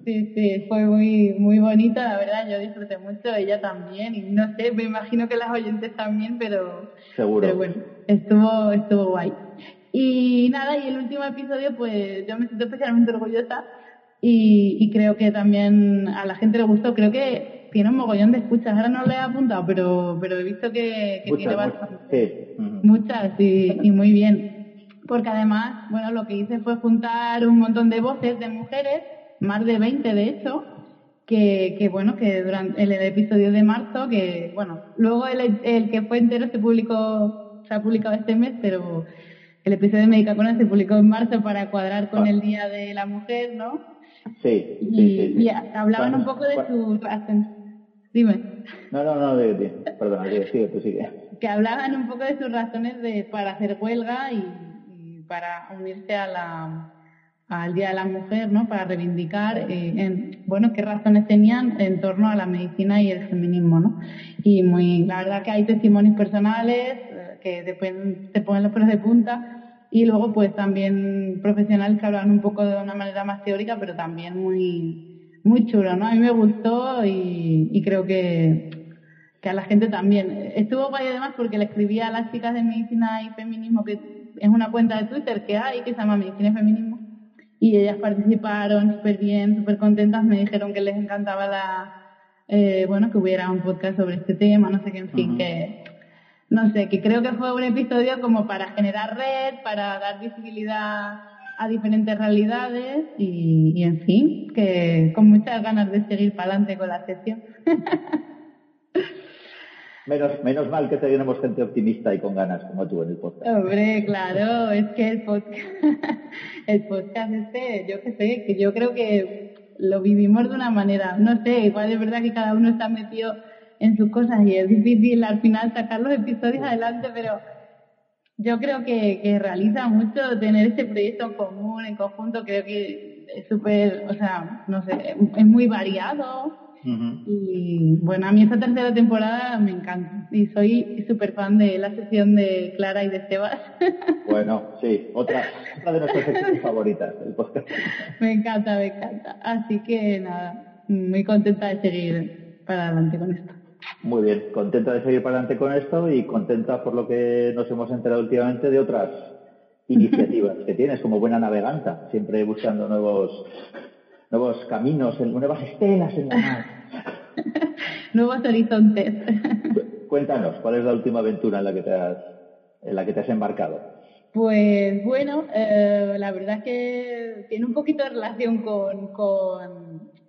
Sí, sí, fue muy, muy bonita, la verdad, yo disfruté mucho, ella también, y no sé, me imagino que las oyentes también, pero, Seguro. pero bueno, estuvo, estuvo guay. Y nada, y el último episodio, pues yo me siento especialmente orgullosa y, y creo que también a la gente le gustó, creo que tiene un mogollón de escuchas. Ahora no le he apuntado, pero, pero he visto que, tiene bastante. Muchas, y, muy bien. Porque además, bueno, lo que hice fue juntar un montón de voces de mujeres, más de 20 de hecho, que, que bueno, que durante el, episodio de marzo, que bueno, luego el, el que fue entero se publicó, se ha publicado este mes, pero el episodio de Médica Cona se publicó en marzo para cuadrar con ah. el Día de la Mujer, ¿no? Sí, y, y hablaban un poco de su Dime. No, no, no, de, de, perdona, sigue, tú sigue. Que hablaban un poco de sus razones de, para hacer huelga y, para unirse a la, al Día de la Mujer, ¿no? Para reivindicar, eh, en, bueno, qué razones tenían en torno a la medicina y el feminismo, ¿no? Y muy, la verdad que hay testimonios personales eh, que después te ponen los pelos de punta y luego pues también profesionales que hablan un poco de una manera más teórica, pero también muy muy chulo, ¿no? A mí me gustó y, creo que, que, a la gente también. Estuvo guay además porque le escribí a las chicas de medicina y feminismo, que es una cuenta de Twitter que hay que se llama Medicina y Feminismo, y ellas participaron súper bien, súper contentas, me dijeron que les encantaba la, eh, bueno, que hubiera un podcast sobre este tema, no sé qué, en fin, que, no sé, que creo que fue un episodio como para generar red, para dar visibilidad a diferentes realidades y, en fin, que con muchas ganas de seguir para adelante con la sesión. Menos, menos mal que tenemos gente optimista y con ganas como tú en el podcast. Hombre, claro, es que el podcast, el podcast este, yo que sé, que yo creo que lo vivimos de una manera, no sé, igual es verdad que cada uno está metido en sus cosas y es difícil al final sacar los episodios adelante, pero yo creo que, que realiza mucho tener este proyecto en común, en conjunto, creo que es súper, o sea, no sé, es muy variado. Y bueno, a mí esta tercera temporada me encanta y soy súper fan de la sesión de Clara y de Sebas. Bueno, sí, otra, otra de nuestras secciones favoritas del podcast. Me encanta, me encanta. Así que nada, muy contenta de seguir para adelante con esto. Muy bien, contenta de seguir para adelante con esto y contenta por lo que nos hemos enterado últimamente de otras iniciativas que tienes como buena naveganta, siempre buscando nuevos nuevos caminos, nuevas estelas en la mar. nuevos horizontes. Cuéntanos, ¿cuál es la última aventura en la que te has, en la que te has embarcado? Pues bueno, eh, la verdad es que tiene un poquito de relación con, con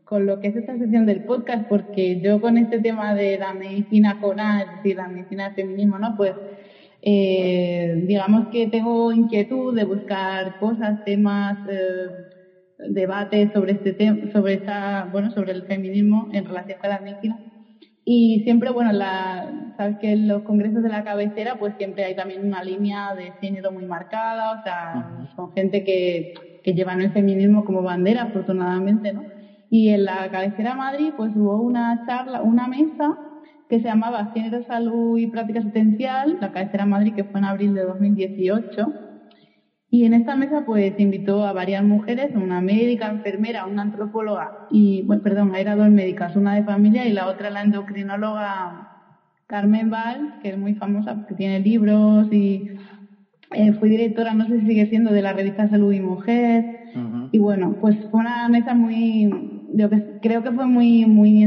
con lo que es esta sesión del podcast, porque yo con este tema de la medicina coral, es decir, la medicina del feminismo, ¿no? Pues Eh, digamos que tengo inquietud de buscar cosas, temas, eh, debates sobre este tema, sobre esta, bueno, sobre el feminismo en relación con la medicina. Y siempre, bueno, la, sabes que en los congresos de la cabecera, pues siempre hay también una línea de género muy marcada, o sea, son gente que, que llevan el feminismo como bandera, afortunadamente, ¿no? Y en la cabecera Madrid, pues hubo una charla, una mesa que se llamaba Género, Salud y Práctica Asistencial, la cabecera Madrid, que fue en abril de 2018. Y en esta mesa, pues, invitó a varias mujeres, una médica, enfermera, una antropóloga, y, bueno, perdón, era dos médicas, una de familia y la otra la endocrinóloga Carmen Val, que es muy famosa porque tiene libros y eh, fue directora, no sé si sigue siendo, de la revista Salud y Mujer. Y bueno, pues fue una mesa muy, creo que fue muy, muy,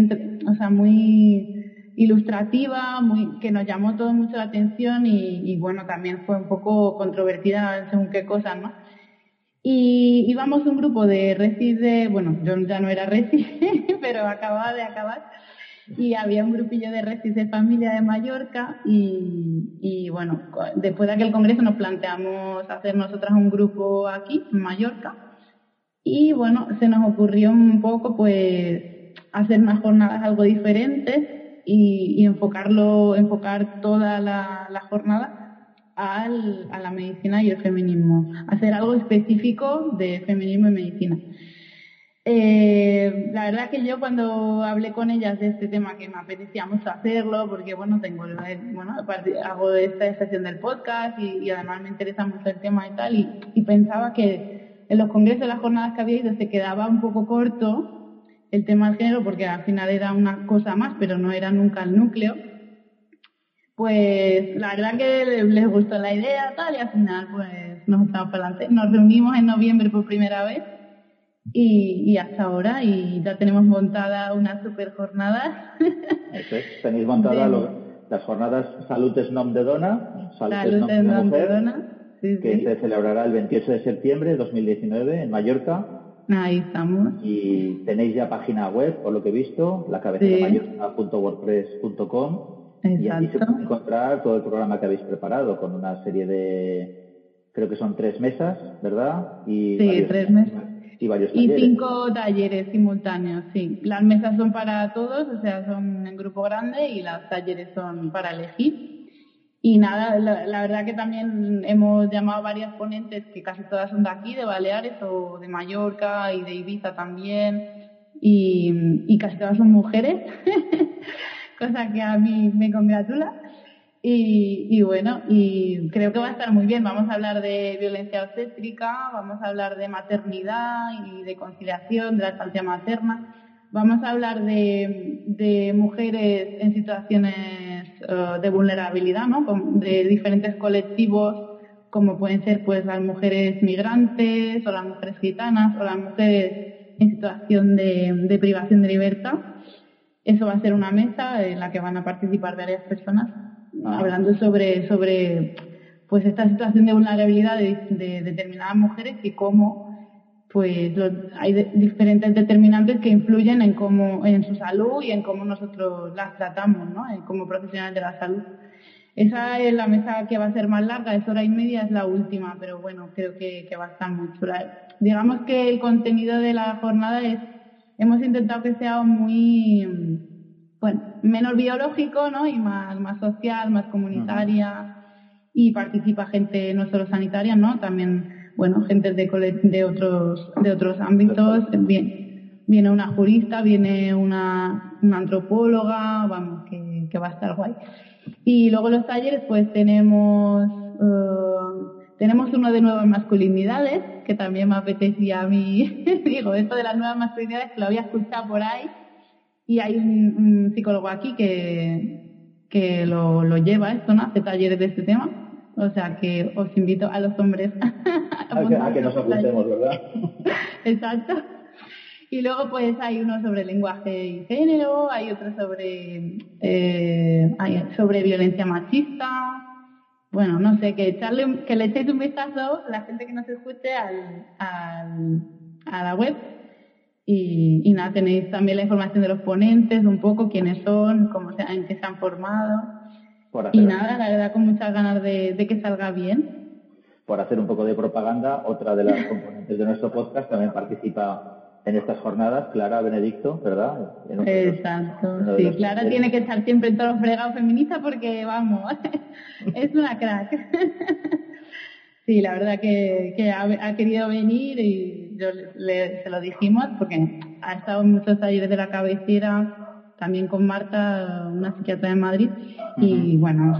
ilustrativa, que nos llamó todo mucho la atención y, bueno, también fue un poco controvertida según qué cosas, ¿no? Y íbamos un grupo de recis de, bueno, yo ya no era recis, pero acababa de acabar, y había un grupillo de recis de familia de Mallorca y, y bueno, después de aquel congreso nos planteamos hacer nosotras un grupo aquí, en Mallorca, y bueno, se nos ocurrió un poco pues hacer unas jornadas algo diferentes y, enfocarlo, enfocar toda la, jornada a la medicina y el feminismo, hacer algo específico de feminismo y medicina. Eh, la verdad que yo cuando hablé con ellas de este tema que me apetecía mucho hacerlo, porque bueno, tengo bueno, hago esta sesión del podcast y, además me interesa mucho el tema y tal, y, y pensaba que en los congresos, las jornadas que había ido, se quedaba un poco corto el tema del género porque al final era una cosa más, pero no era nunca el núcleo. Pues la verdad que les gustó la idea tal y al final pues nos para adelante. Nos reunimos en noviembre por primera vez y, hasta ahora y ya tenemos montada una super jornada. Tenéis montada las jornadas Salud es Nom de Dona, Salud, es Nom de, Dona, que se celebrará el 28 de septiembre de 2019 en Mallorca Ahí estamos. Y tenéis ya página web, por lo que he visto, la cabecera mayor.wordpress.com. Y ahí se puede encontrar todo el programa que habéis preparado con una serie de, creo que son tres mesas, ¿verdad? Y sí, tres mesas. Y, varios y cinco talleres simultáneos, sí. Las mesas son para todos, o sea, son en grupo grande y los talleres son para elegir. Y nada, la, verdad que también hemos llamado a varias ponentes que casi todas son de aquí, de Baleares o de Mallorca y de Ibiza también. Y, casi todas son mujeres, cosa que a mí me congratula. Y, y, bueno, y creo que va a estar muy bien. Vamos a hablar de violencia obstétrica, vamos a hablar de maternidad y de conciliación, de la estancia materna. Vamos a hablar de, de mujeres en situaciones eh, de vulnerabilidad, ¿no? De diferentes colectivos, como pueden ser pues las mujeres migrantes o las mujeres gitanas o las mujeres en situación de, de privación de libertad. Eso va a ser una mesa en la que van a participar varias personas hablando sobre, sobre pues esta situación de vulnerabilidad de, de determinadas mujeres y cómo pues hay diferentes determinantes que influyen en cómo en su salud y en cómo nosotros las tratamos, ¿no? como profesionales de la salud. Esa es la mesa que va a ser más larga, es hora y media, es la última, pero bueno, creo que, que va a estar muy chula. Digamos que el contenido de la jornada es, hemos intentado que sea muy, bueno, menos biológico, ¿no? Y más, más social, más comunitaria, y participa gente no solo sanitaria, ¿no? También bueno, gente de, de, otros, de otros ámbitos. Bien, viene una jurista, viene una, una antropóloga, vamos, que, que, va a estar guay. Y luego los talleres, pues tenemos, uh, tenemos uno de nuevas masculinidades, que también me apetecía a mí, digo, esto de las nuevas masculinidades, que lo había escuchado por ahí, y hay un, un psicólogo aquí que, que lo, lo lleva esto, ¿no? Hace talleres de este tema. O sea que os invito a los hombres a, que, nos apuntemos, ¿verdad? Exacto. Y luego pues hay uno sobre lenguaje y género, hay otro sobre, eh, sobre violencia machista. Bueno, no sé, que, echarle, que le echéis un vistazo la gente que nos escuche al, al, a la web. Y, y, nada, tenéis también la información de los ponentes, un poco quiénes son, cómo se, en qué se han formado. Y nada, la verdad con muchas ganas de, que salga bien. Por hacer un poco de propaganda, otra de las componentes de nuestro podcast también participa en estas jornadas, Clara Benedicto, ¿verdad? Exacto, sí, Clara tiene que estar siempre en todos los fregados feministas porque, vamos, es una crack. sí, la verdad que, ha, querido venir y yo le, se lo dijimos porque ha estado en muchos talleres de la cabecera también con Marta, una psiquiatra de Madrid, y bueno,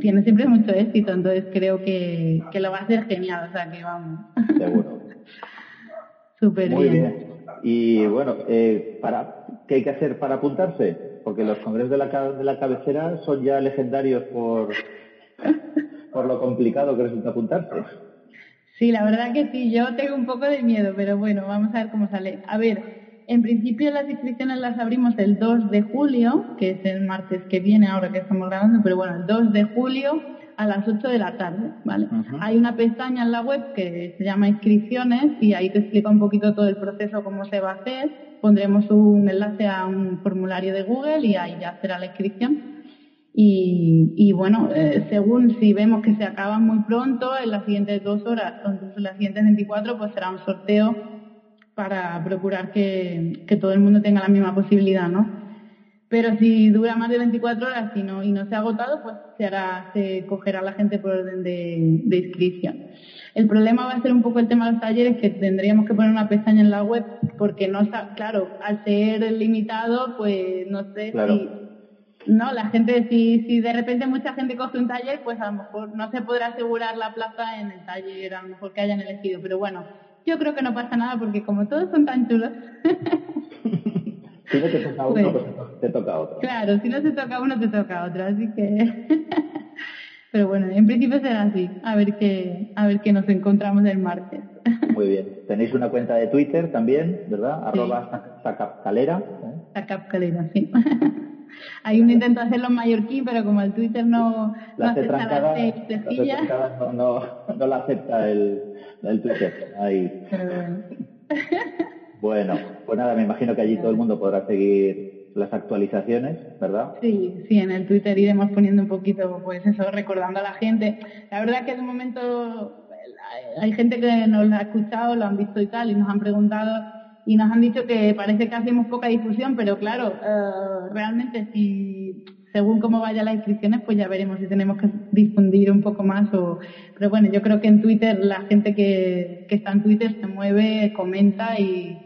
tiene siempre mucho éxito, entonces creo que, lo va a hacer genial, o sea que vamos. Seguro. Súper Muy bien. Y bueno, eh, para, ¿qué hay que hacer para apuntarse? Porque los congresos de la, de la cabecera son ya legendarios por, por lo complicado que resulta apuntarse. Sí, la verdad que sí, yo tengo un poco de miedo, pero bueno, vamos a ver cómo sale. A ver, en principio las inscripciones las abrimos el 2 de julio, que es el martes que viene ahora que estamos grabando, pero bueno, el 2 de julio a las 8 de la tarde, ¿vale? Hay una pestaña en la web que se llama inscripciones y ahí te explica un poquito todo el proceso, cómo se va a hacer. Pondremos un enlace a un formulario de Google y ahí ya será la inscripción. Y, bueno, eh, según si vemos que se acaba muy pronto, en las siguientes dos horas o incluso en las siguientes 24, pues será un sorteo para procurar que, todo el mundo tenga la misma posibilidad, ¿no? Pero si dura más de 24 horas y no, y no se ha agotado, pues se hará, se cogerá la gente por orden de, inscripción. El problema va a ser un poco el tema de los talleres, que tendríamos que poner una pestaña en la web, porque no está, claro, al ser limitado, pues no sé si, no, la gente, si, si de repente mucha gente coge un taller, pues a lo mejor no se podrá asegurar la plaza en el taller, a lo mejor que hayan elegido, pero bueno, yo creo que no pasa nada porque como todos son tan chulos. si no te toca uno, pues, pues te toca otro. Claro, si no se toca uno, te toca otro, así que... Pero bueno, en principio será así. A ver qué, a ver qué nos encontramos el martes. Muy bien. Tenéis una cuenta de Twitter también, ¿verdad? Sí. Arroba sacapcalera. Sacapcalera, sí. Hay un intento de hacerlo en mallorquín, pero como el Twitter no, no acepta las no, no, no la acepta el, el Twitter. Ahí. bueno, pues nada, me imagino que allí todo el mundo podrá seguir las actualizaciones, ¿verdad? Sí, sí, en el Twitter iremos poniendo un poquito, pues eso, recordando a la gente. La verdad que de momento hay gente que nos lo ha escuchado, lo han visto y tal, y nos han preguntado y nos han dicho que parece que hacemos poca difusión, pero claro, eh, realmente si según cómo vayan las inscripciones, pues ya veremos si tenemos que difundir un poco más o... Pero bueno, yo creo que en Twitter la gente que, está en Twitter se mueve, comenta y,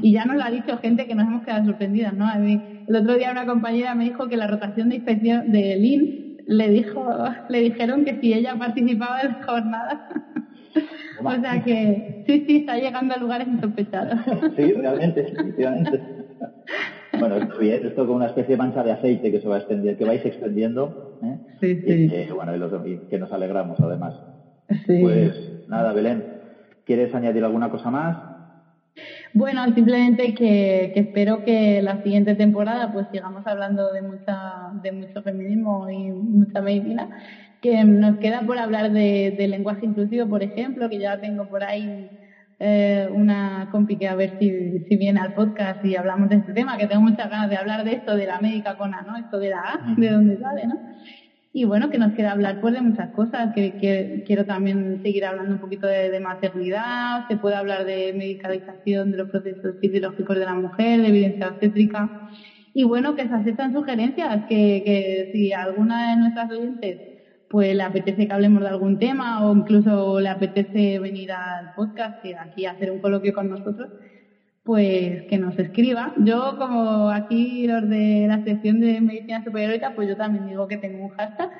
y ya nos lo ha dicho gente que nos hemos quedado sorprendidas, ¿no? A mí, el otro día una compañera me dijo que la rotación de inspección de LIN le dijo, le dijeron que si ella participaba en la jornada. o sea que sí, sí, está llegando a lugares insospechados. sí, realmente, efectivamente. Bueno, es esto como una especie de mancha de aceite que se va a extender, que vais extendiendo. ¿eh? Sí, sí. Y, bueno, y, que nos alegramos además. Sí. Pues nada, Belén, ¿quieres añadir alguna cosa más? Bueno, simplemente que, espero que la siguiente temporada pues sigamos hablando de mucha de mucho feminismo y mucha medicina. Que nos queda por hablar de, de lenguaje inclusivo, por ejemplo, que ya tengo por ahí eh, una compi que a ver si, si, viene al podcast y hablamos de este tema, que tengo muchas ganas de hablar de esto, de la médica cona, ¿no? Esto de la A, de dónde sale, ¿no? Y bueno, que nos queda hablar pues de muchas cosas, que, quiero también seguir hablando un poquito de, maternidad, se puede hablar de medicalización de los procesos fisiológicos de la mujer, de evidencia obstétrica. Y bueno, que se aceptan sugerencias, que, que si alguna de nuestras oyentes pues le apetece que hablemos de algún tema o incluso le apetece venir al podcast y aquí hacer un coloquio con nosotros, pues que nos escriba. Yo, como aquí los de la sección de medicina superior, pues yo también digo que tengo un hashtag,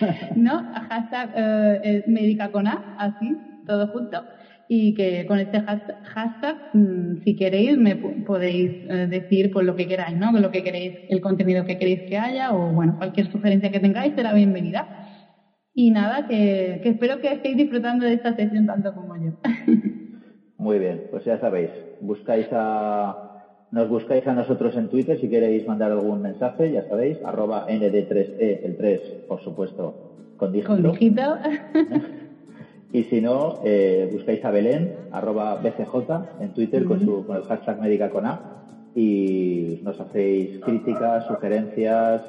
¿no? Hashtag eh, médica con A, así, todo junto y que con este hashtag, mm, si queréis, me podéis eh, decir por lo que queráis, ¿no? Lo que queréis, el contenido que queréis que haya o, bueno, cualquier sugerencia que tengáis será bienvenida. Y nada, que, espero que estéis disfrutando de esta sesión tanto como yo. Muy bien, pues ya sabéis, buscáis a, nos buscáis a nosotros en Twitter si queréis mandar algún mensaje, ya sabéis, arroba nd3e, el 3, por supuesto, con dígito. Con dígito. Y si no, eh, buscáis a Belén, arroba BCJ, en Twitter con, su, con el hashtag médica con A y nos hacéis críticas, sugerencias,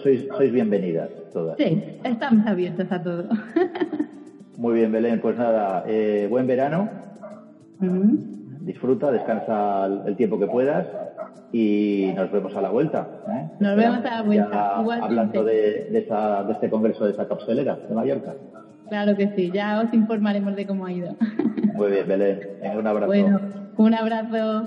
sois, sois bienvenidas todas. Sí, estamos abiertos a todo. Muy bien, Belén. Pues nada, eh, buen verano. Disfruta, descansa el tiempo que puedas y nos vemos a la vuelta. ¿eh? Nos vemos a la vuelta. hablando de, de, esa, de este congreso de esa capselera de Mallorca. Claro que sí, ya os informaremos de cómo ha ido. Muy bien, Belén. Un abrazo. Bueno, un abrazo.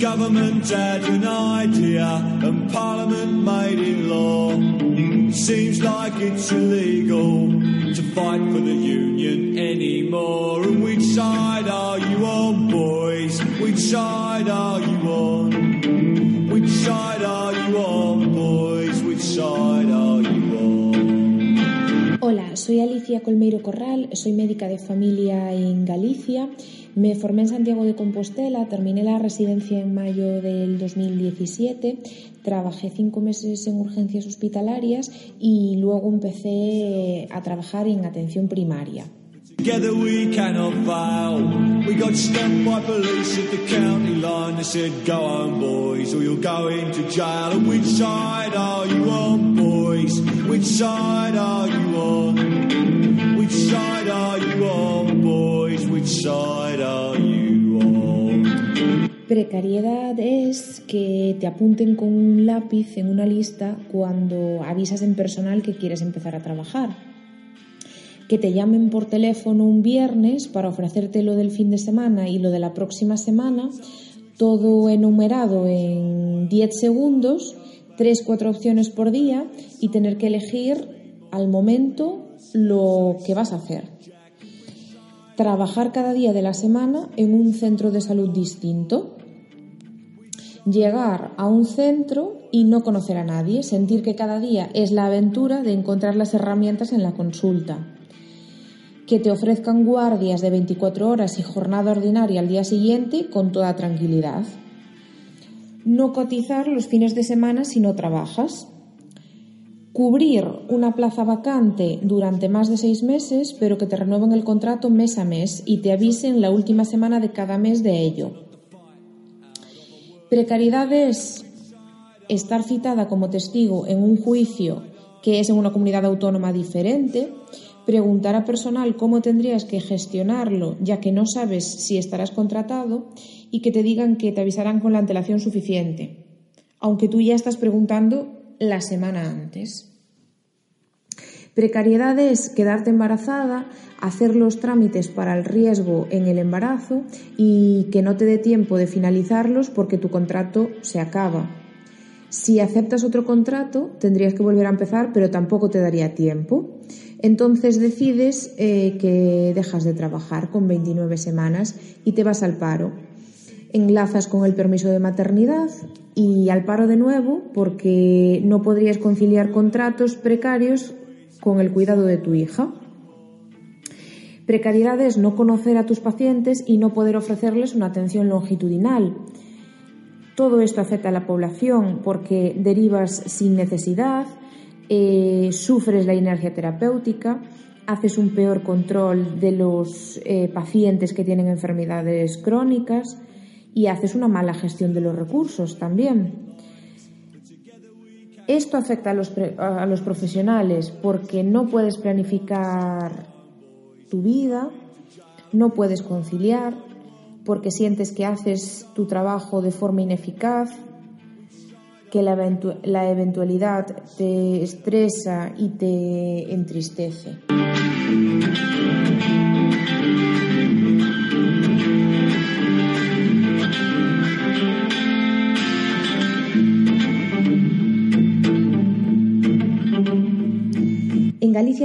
Government had an idea and Parliament made it law. Seems like it's illegal to fight for the union anymore. And which side are you on, boys? Which side are you on? Which side are you on, boys? Which side are you on? Hola, soy Alicia Colmeiro Corral, soy médica de familia en Galicia. Me formé en Santiago de Compostela, terminé la residencia en mayo del 2017, trabajé cinco meses en urgencias hospitalarias y luego empecé a trabajar en atención primaria. Which side are you on, boys? Which side are you on? Which side are you on, Precariedad es que te apunten con un lápiz en una lista cuando avisas en personal que quieres empezar a trabajar que te llamen por teléfono un viernes para ofrecerte lo del fin de semana y lo de la próxima semana, todo enumerado en 10 segundos, 3, 4 opciones por día y tener que elegir al momento lo que vas a hacer. Trabajar cada día de la semana en un centro de salud distinto. Llegar a un centro y no conocer a nadie, sentir que cada día es la aventura de encontrar las herramientas en la consulta que te ofrezcan guardias de 24 horas y jornada ordinaria al día siguiente con toda tranquilidad. No cotizar los fines de semana si no trabajas. Cubrir una plaza vacante durante más de seis meses, pero que te renueven el contrato mes a mes y te avisen la última semana de cada mes de ello. Precariedad es estar citada como testigo en un juicio que es en una comunidad autónoma diferente, preguntar a personal cómo tendrías que gestionarlo, ya que no sabes si estarás contratado, y que te digan que te avisarán con la antelación suficiente, aunque tú ya estás preguntando la semana antes. Precariedad es quedarte embarazada, hacer los trámites para el riesgo en el embarazo y que no te dé tiempo de finalizarlos porque tu contrato se acaba. Si aceptas otro contrato, tendrías que volver a empezar, pero tampoco te daría tiempo. Entonces decides eh, que dejas de trabajar con 29 semanas y te vas al paro. Enlazas con el permiso de maternidad y al paro de nuevo porque no podrías conciliar contratos precarios con el cuidado de tu hija. Precariedad es no conocer a tus pacientes y no poder ofrecerles una atención longitudinal. Todo esto afecta a la población porque derivas sin necesidad, eh, sufres la inercia terapéutica, haces un peor control de los eh, pacientes que tienen enfermedades crónicas y haces una mala gestión de los recursos también. Esto afecta a los, a los profesionales porque no puedes planificar tu vida, no puedes conciliar, porque sientes que haces tu trabajo de forma ineficaz, que la, la eventualidad te estresa y te entristece.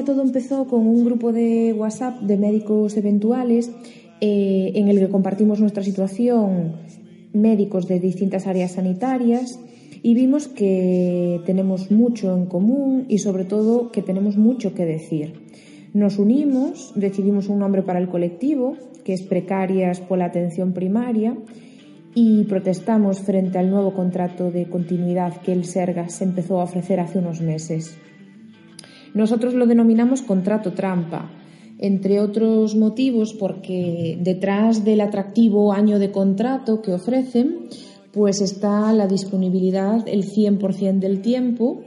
Todo empezó con un grupo de WhatsApp de médicos eventuales eh, en el que compartimos nuestra situación médicos de distintas áreas sanitarias y vimos que tenemos mucho en común y sobre todo que tenemos mucho que decir. Nos unimos, decidimos un nombre para el colectivo, que es Precarias por la Atención Primaria, y protestamos frente al nuevo contrato de continuidad que el Sergas empezó a ofrecer hace unos meses. Nosotros lo denominamos contrato trampa, entre otros motivos porque detrás del atractivo año de contrato que ofrecen, pues está la disponibilidad el 100% del tiempo,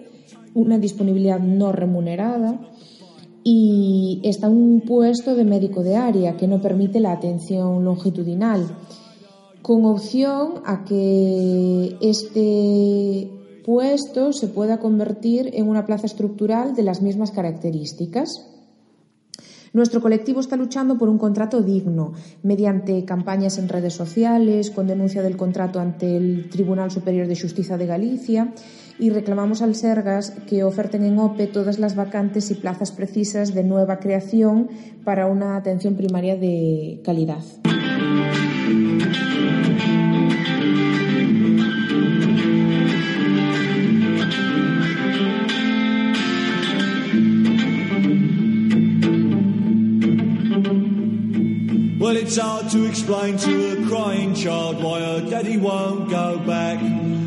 una disponibilidad no remunerada y está un puesto de médico de área que no permite la atención longitudinal, con opción a que este puesto se pueda convertir en una plaza estructural de las mismas características. Nuestro colectivo está luchando por un contrato digno, mediante campañas en redes sociales, con denuncia del contrato ante el Tribunal Superior de Justicia de Galicia y reclamamos al Sergas que oferten en OPE todas las vacantes y plazas precisas de nueva creación para una atención primaria de calidad. Well, it's hard to explain to a crying child why her daddy won't go back.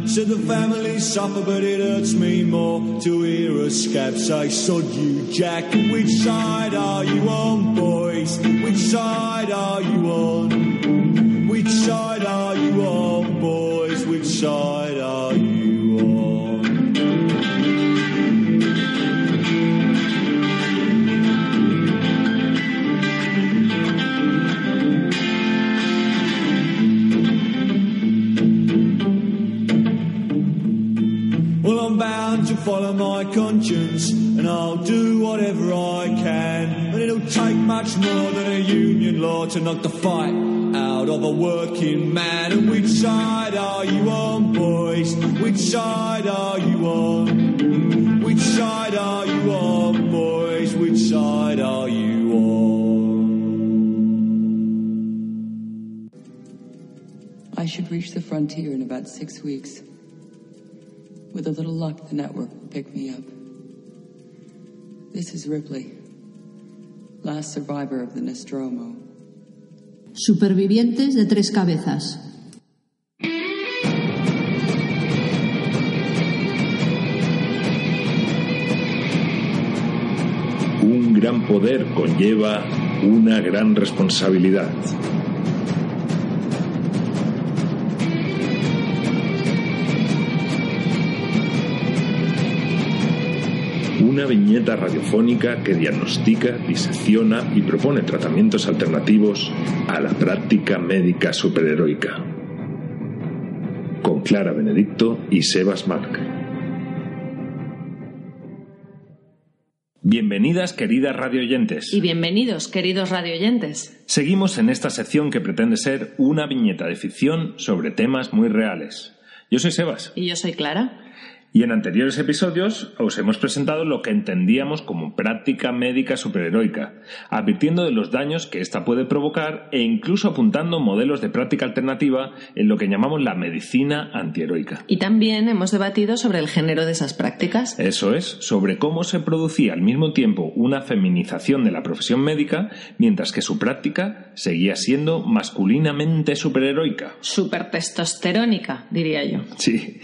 Said the family suffer, but it hurts me more to hear a scab say, Sod you, Jack. Which side are you on, boys? Which side are you on? Which side are you on, boys? Which side are you follow my conscience, and I'll do whatever I can. And it'll take much more than a union law to knock the fight out of a working man. And which side are you on, boys? Which side are you on? Which side are you on, boys? Which side are you on? I should reach the frontier in about six weeks. With a little luck, the network will pick me up. This is Ripley, last survivor of the Nostromo. Supervivientes de tres cabezas. Un gran poder conlleva una gran responsabilidad. Una viñeta radiofónica que diagnostica, disecciona y propone tratamientos alternativos a la práctica médica superheroica. Con Clara Benedicto y Sebas Marc. Bienvenidas, queridas radioyentes. Y bienvenidos, queridos radioyentes. Seguimos en esta sección que pretende ser una viñeta de ficción sobre temas muy reales. Yo soy Sebas. Y yo soy Clara. Y en anteriores episodios os hemos presentado lo que entendíamos como práctica médica superheroica, advirtiendo de los daños que ésta puede provocar e incluso apuntando modelos de práctica alternativa en lo que llamamos la medicina antiheroica. Y también hemos debatido sobre el género de esas prácticas. Eso es, sobre cómo se producía al mismo tiempo una feminización de la profesión médica, mientras que su práctica seguía siendo masculinamente superheroica. Supertestosterónica, diría yo. Sí.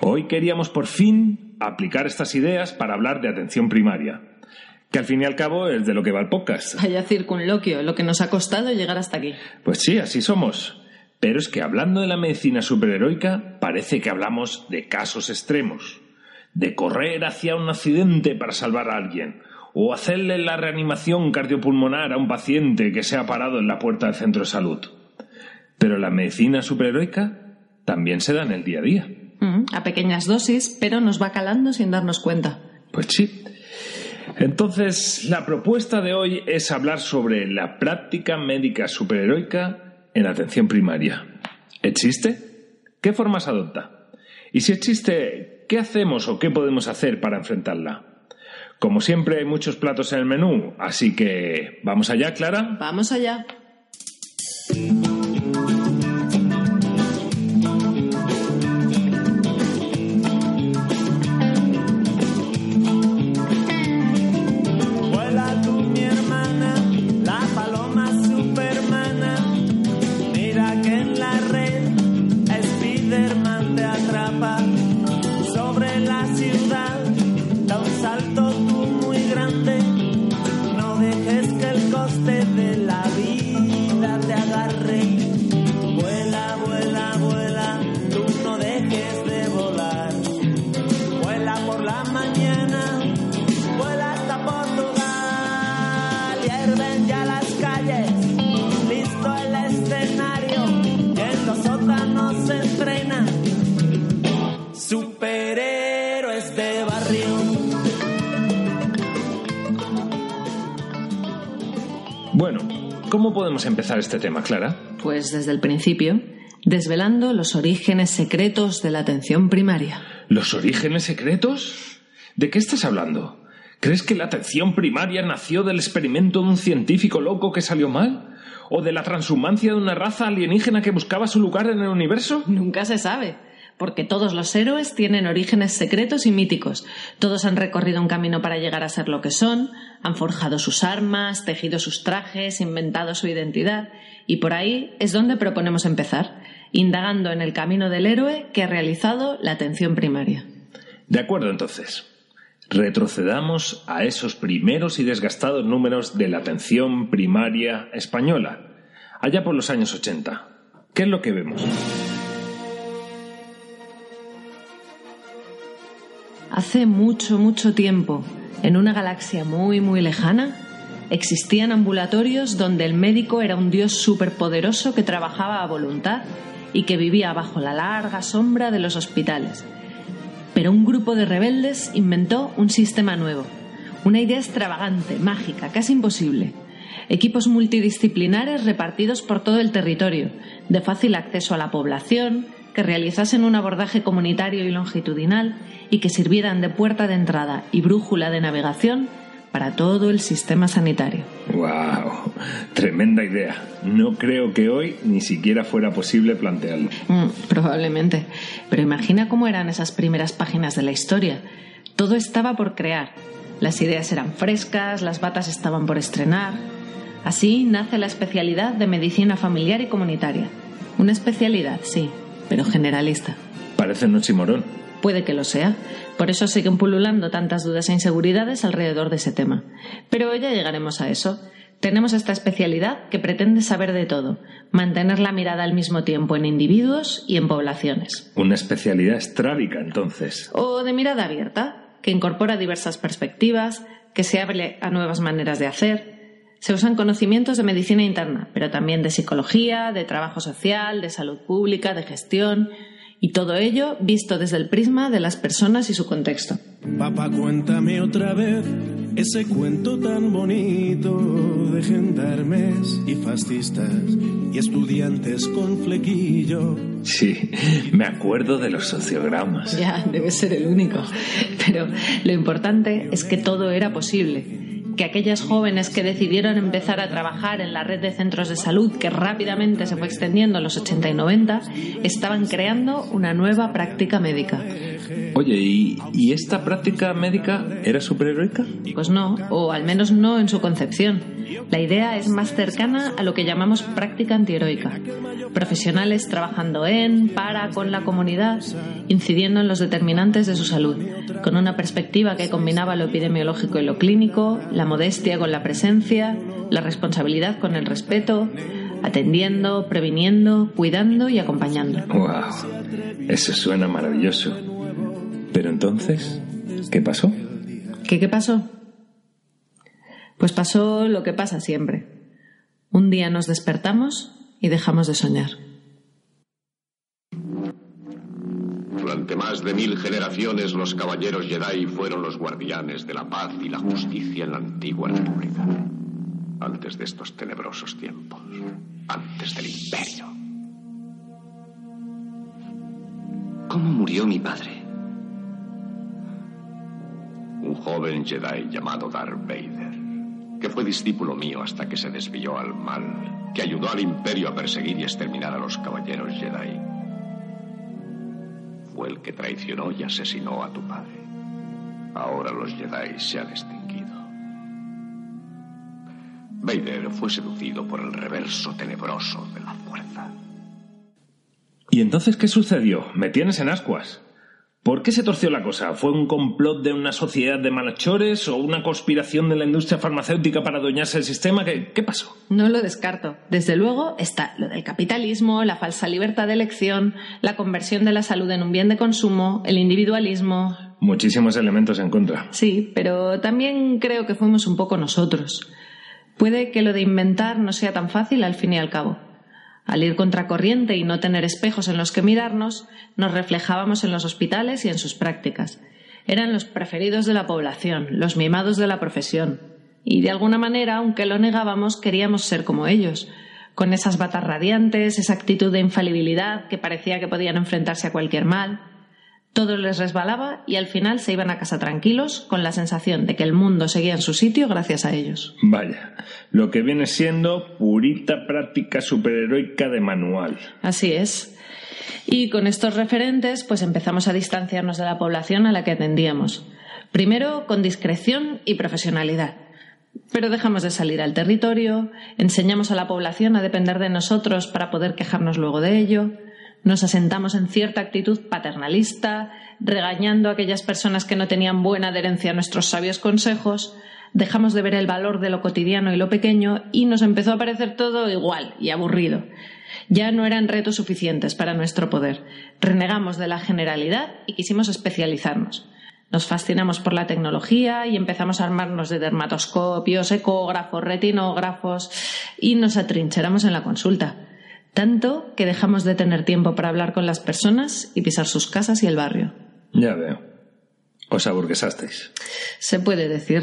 Hoy queríamos por fin aplicar estas ideas para hablar de atención primaria, que al fin y al cabo es de lo que va el podcast. Vaya circunloquio, lo que nos ha costado llegar hasta aquí. Pues sí, así somos. Pero es que hablando de la medicina superheroica, parece que hablamos de casos extremos, de correr hacia un accidente para salvar a alguien, o hacerle la reanimación cardiopulmonar a un paciente que se ha parado en la puerta del centro de salud. Pero la medicina superheroica también se da en el día a día. A pequeñas dosis, pero nos va calando sin darnos cuenta. Pues sí. Entonces, la propuesta de hoy es hablar sobre la práctica médica superheroica en atención primaria. ¿Existe? ¿Qué formas adopta? Y si existe, ¿qué hacemos o qué podemos hacer para enfrentarla? Como siempre hay muchos platos en el menú, así que ¿vamos allá, Clara? Vamos allá. ¿Cómo podemos empezar este tema, Clara? Pues desde el principio, desvelando los orígenes secretos de la atención primaria. ¿Los orígenes secretos? ¿De qué estás hablando? ¿Crees que la atención primaria nació del experimento de un científico loco que salió mal? ¿O de la transhumancia de una raza alienígena que buscaba su lugar en el universo? Nunca se sabe, porque todos los héroes tienen orígenes secretos y míticos. Todos han recorrido un camino para llegar a ser lo que son, han forjado sus armas, tejido sus trajes, inventado su identidad, y por ahí es donde proponemos empezar, indagando en el camino del héroe que ha realizado la atención primaria. De acuerdo, entonces. Retrocedamos a esos primeros y desgastados números de la atención primaria española, allá por los años 80. ¿Qué es lo que vemos? Hace mucho, mucho tiempo, en una galaxia muy, muy lejana, existían ambulatorios donde el médico era un dios superpoderoso que trabajaba a voluntad y que vivía bajo la larga sombra de los hospitales. Pero un grupo de rebeldes inventó un sistema nuevo, una idea extravagante, mágica, casi imposible. Equipos multidisciplinares repartidos por todo el territorio, de fácil acceso a la población, que realizasen un abordaje comunitario y longitudinal y que sirvieran de puerta de entrada y brújula de navegación para todo el sistema sanitario. ¡Wow! Tremenda idea. No creo que hoy ni siquiera fuera posible plantearlo. Mm, probablemente. Pero imagina cómo eran esas primeras páginas de la historia. Todo estaba por crear. Las ideas eran frescas, las batas estaban por estrenar. Así nace la especialidad de medicina familiar y comunitaria. Una especialidad, sí, pero generalista. Parece un oxímoron. Puede que lo sea. Por eso siguen pululando tantas dudas e inseguridades alrededor de ese tema. Pero ya llegaremos a eso. Tenemos esta especialidad que pretende saber de todo, mantener la mirada al mismo tiempo en individuos y en poblaciones. Una especialidad estrábica, entonces. O de mirada abierta, que incorpora diversas perspectivas, que se abre a nuevas maneras de hacer. Se usan conocimientos de medicina interna, pero también de psicología, de trabajo social, de salud pública, de gestión, y todo ello visto desde el prisma de las personas y su contexto. Papá, cuéntame otra vez ese cuento tan bonito de gendarmes y fascistas y estudiantes con flequillo. Sí, me acuerdo de los sociogramas. Ya, debe ser el único. Pero lo importante es que todo era posible que aquellas jóvenes que decidieron empezar a trabajar en la red de centros de salud que rápidamente se fue extendiendo en los 80 y 90 estaban creando una nueva práctica médica. Oye, ¿y, ¿y esta práctica médica era superheroica? Pues no, o al menos no en su concepción. La idea es más cercana a lo que llamamos práctica antiheroica. Profesionales trabajando en, para, con la comunidad, incidiendo en los determinantes de su salud, con una perspectiva que combinaba lo epidemiológico y lo clínico, la modestia con la presencia, la responsabilidad con el respeto, atendiendo, previniendo, cuidando y acompañando. ¡Wow! Eso suena maravilloso. Pero entonces, ¿qué pasó? ¿Qué qué pasó? Pues pasó lo que pasa siempre. Un día nos despertamos y dejamos de soñar. Durante más de mil generaciones los caballeros Jedi fueron los guardianes de la paz y la justicia en la antigua república. Antes de estos tenebrosos tiempos. Antes del imperio. ¿Cómo murió mi padre? Joven Jedi llamado Darth Vader, que fue discípulo mío hasta que se desvió al mal, que ayudó al imperio a perseguir y exterminar a los caballeros Jedi. Fue el que traicionó y asesinó a tu padre. Ahora los Jedi se han extinguido. Vader fue seducido por el reverso tenebroso de la fuerza. ¿Y entonces qué sucedió? Me tienes en ascuas. ¿Por qué se torció la cosa? ¿Fue un complot de una sociedad de malhechores o una conspiración de la industria farmacéutica para adueñarse del sistema? ¿Qué, ¿Qué, pasó? No lo descarto. Desde luego está lo del capitalismo, la falsa libertad de elección, la conversión de la salud en un bien de consumo, el individualismo. Muchísimos elementos en contra. Sí, pero también creo que fuimos un poco nosotros. Puede que lo de inventar no sea tan fácil al fin y al cabo. Al ir contracorriente y no tener espejos en los que mirarnos, nos reflejábamos en los hospitales y en sus prácticas. Eran los preferidos de la población, los mimados de la profesión. Y de alguna manera, aunque lo negábamos, queríamos ser como ellos, con esas batas radiantes, esa actitud de infalibilidad que parecía que podían enfrentarse a cualquier mal. Todo les resbalaba y al final se iban a casa tranquilos con la sensación de que el mundo seguía en su sitio gracias a ellos. Vaya, lo que viene siendo purita práctica superheroica de manual. Así es. Y con estos referentes, pues empezamos a distanciarnos de la población a la que atendíamos. Primero con discreción y profesionalidad. Pero dejamos de salir al territorio, enseñamos a la población a depender de nosotros para poder quejarnos luego de ello nos asentamos en cierta actitud paternalista, regañando a aquellas personas que no tenían buena adherencia a nuestros sabios consejos, dejamos de ver el valor de lo cotidiano y lo pequeño y nos empezó a parecer todo igual y aburrido. Ya no eran retos suficientes para nuestro poder. Renegamos de la generalidad y quisimos especializarnos. Nos fascinamos por la tecnología y empezamos a armarnos de dermatoscopios, ecógrafos, retinógrafos y nos atrincheramos en la consulta tanto que dejamos de tener tiempo para hablar con las personas y pisar sus casas y el barrio. Ya veo. Os aburguesasteis. Se puede decir.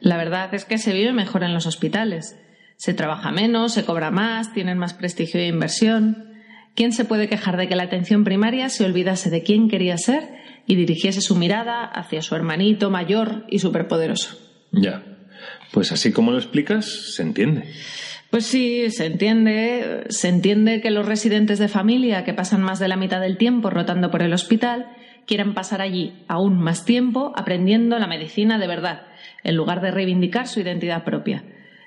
La verdad es que se vive mejor en los hospitales. Se trabaja menos, se cobra más, tienen más prestigio e inversión. ¿Quién se puede quejar de que la atención primaria se olvidase de quién quería ser y dirigiese su mirada hacia su hermanito mayor y superpoderoso? Ya. Pues así como lo explicas, se entiende. Pues sí, se entiende. Se entiende que los residentes de familia que pasan más de la mitad del tiempo rotando por el hospital quieran pasar allí aún más tiempo aprendiendo la medicina de verdad, en lugar de reivindicar su identidad propia.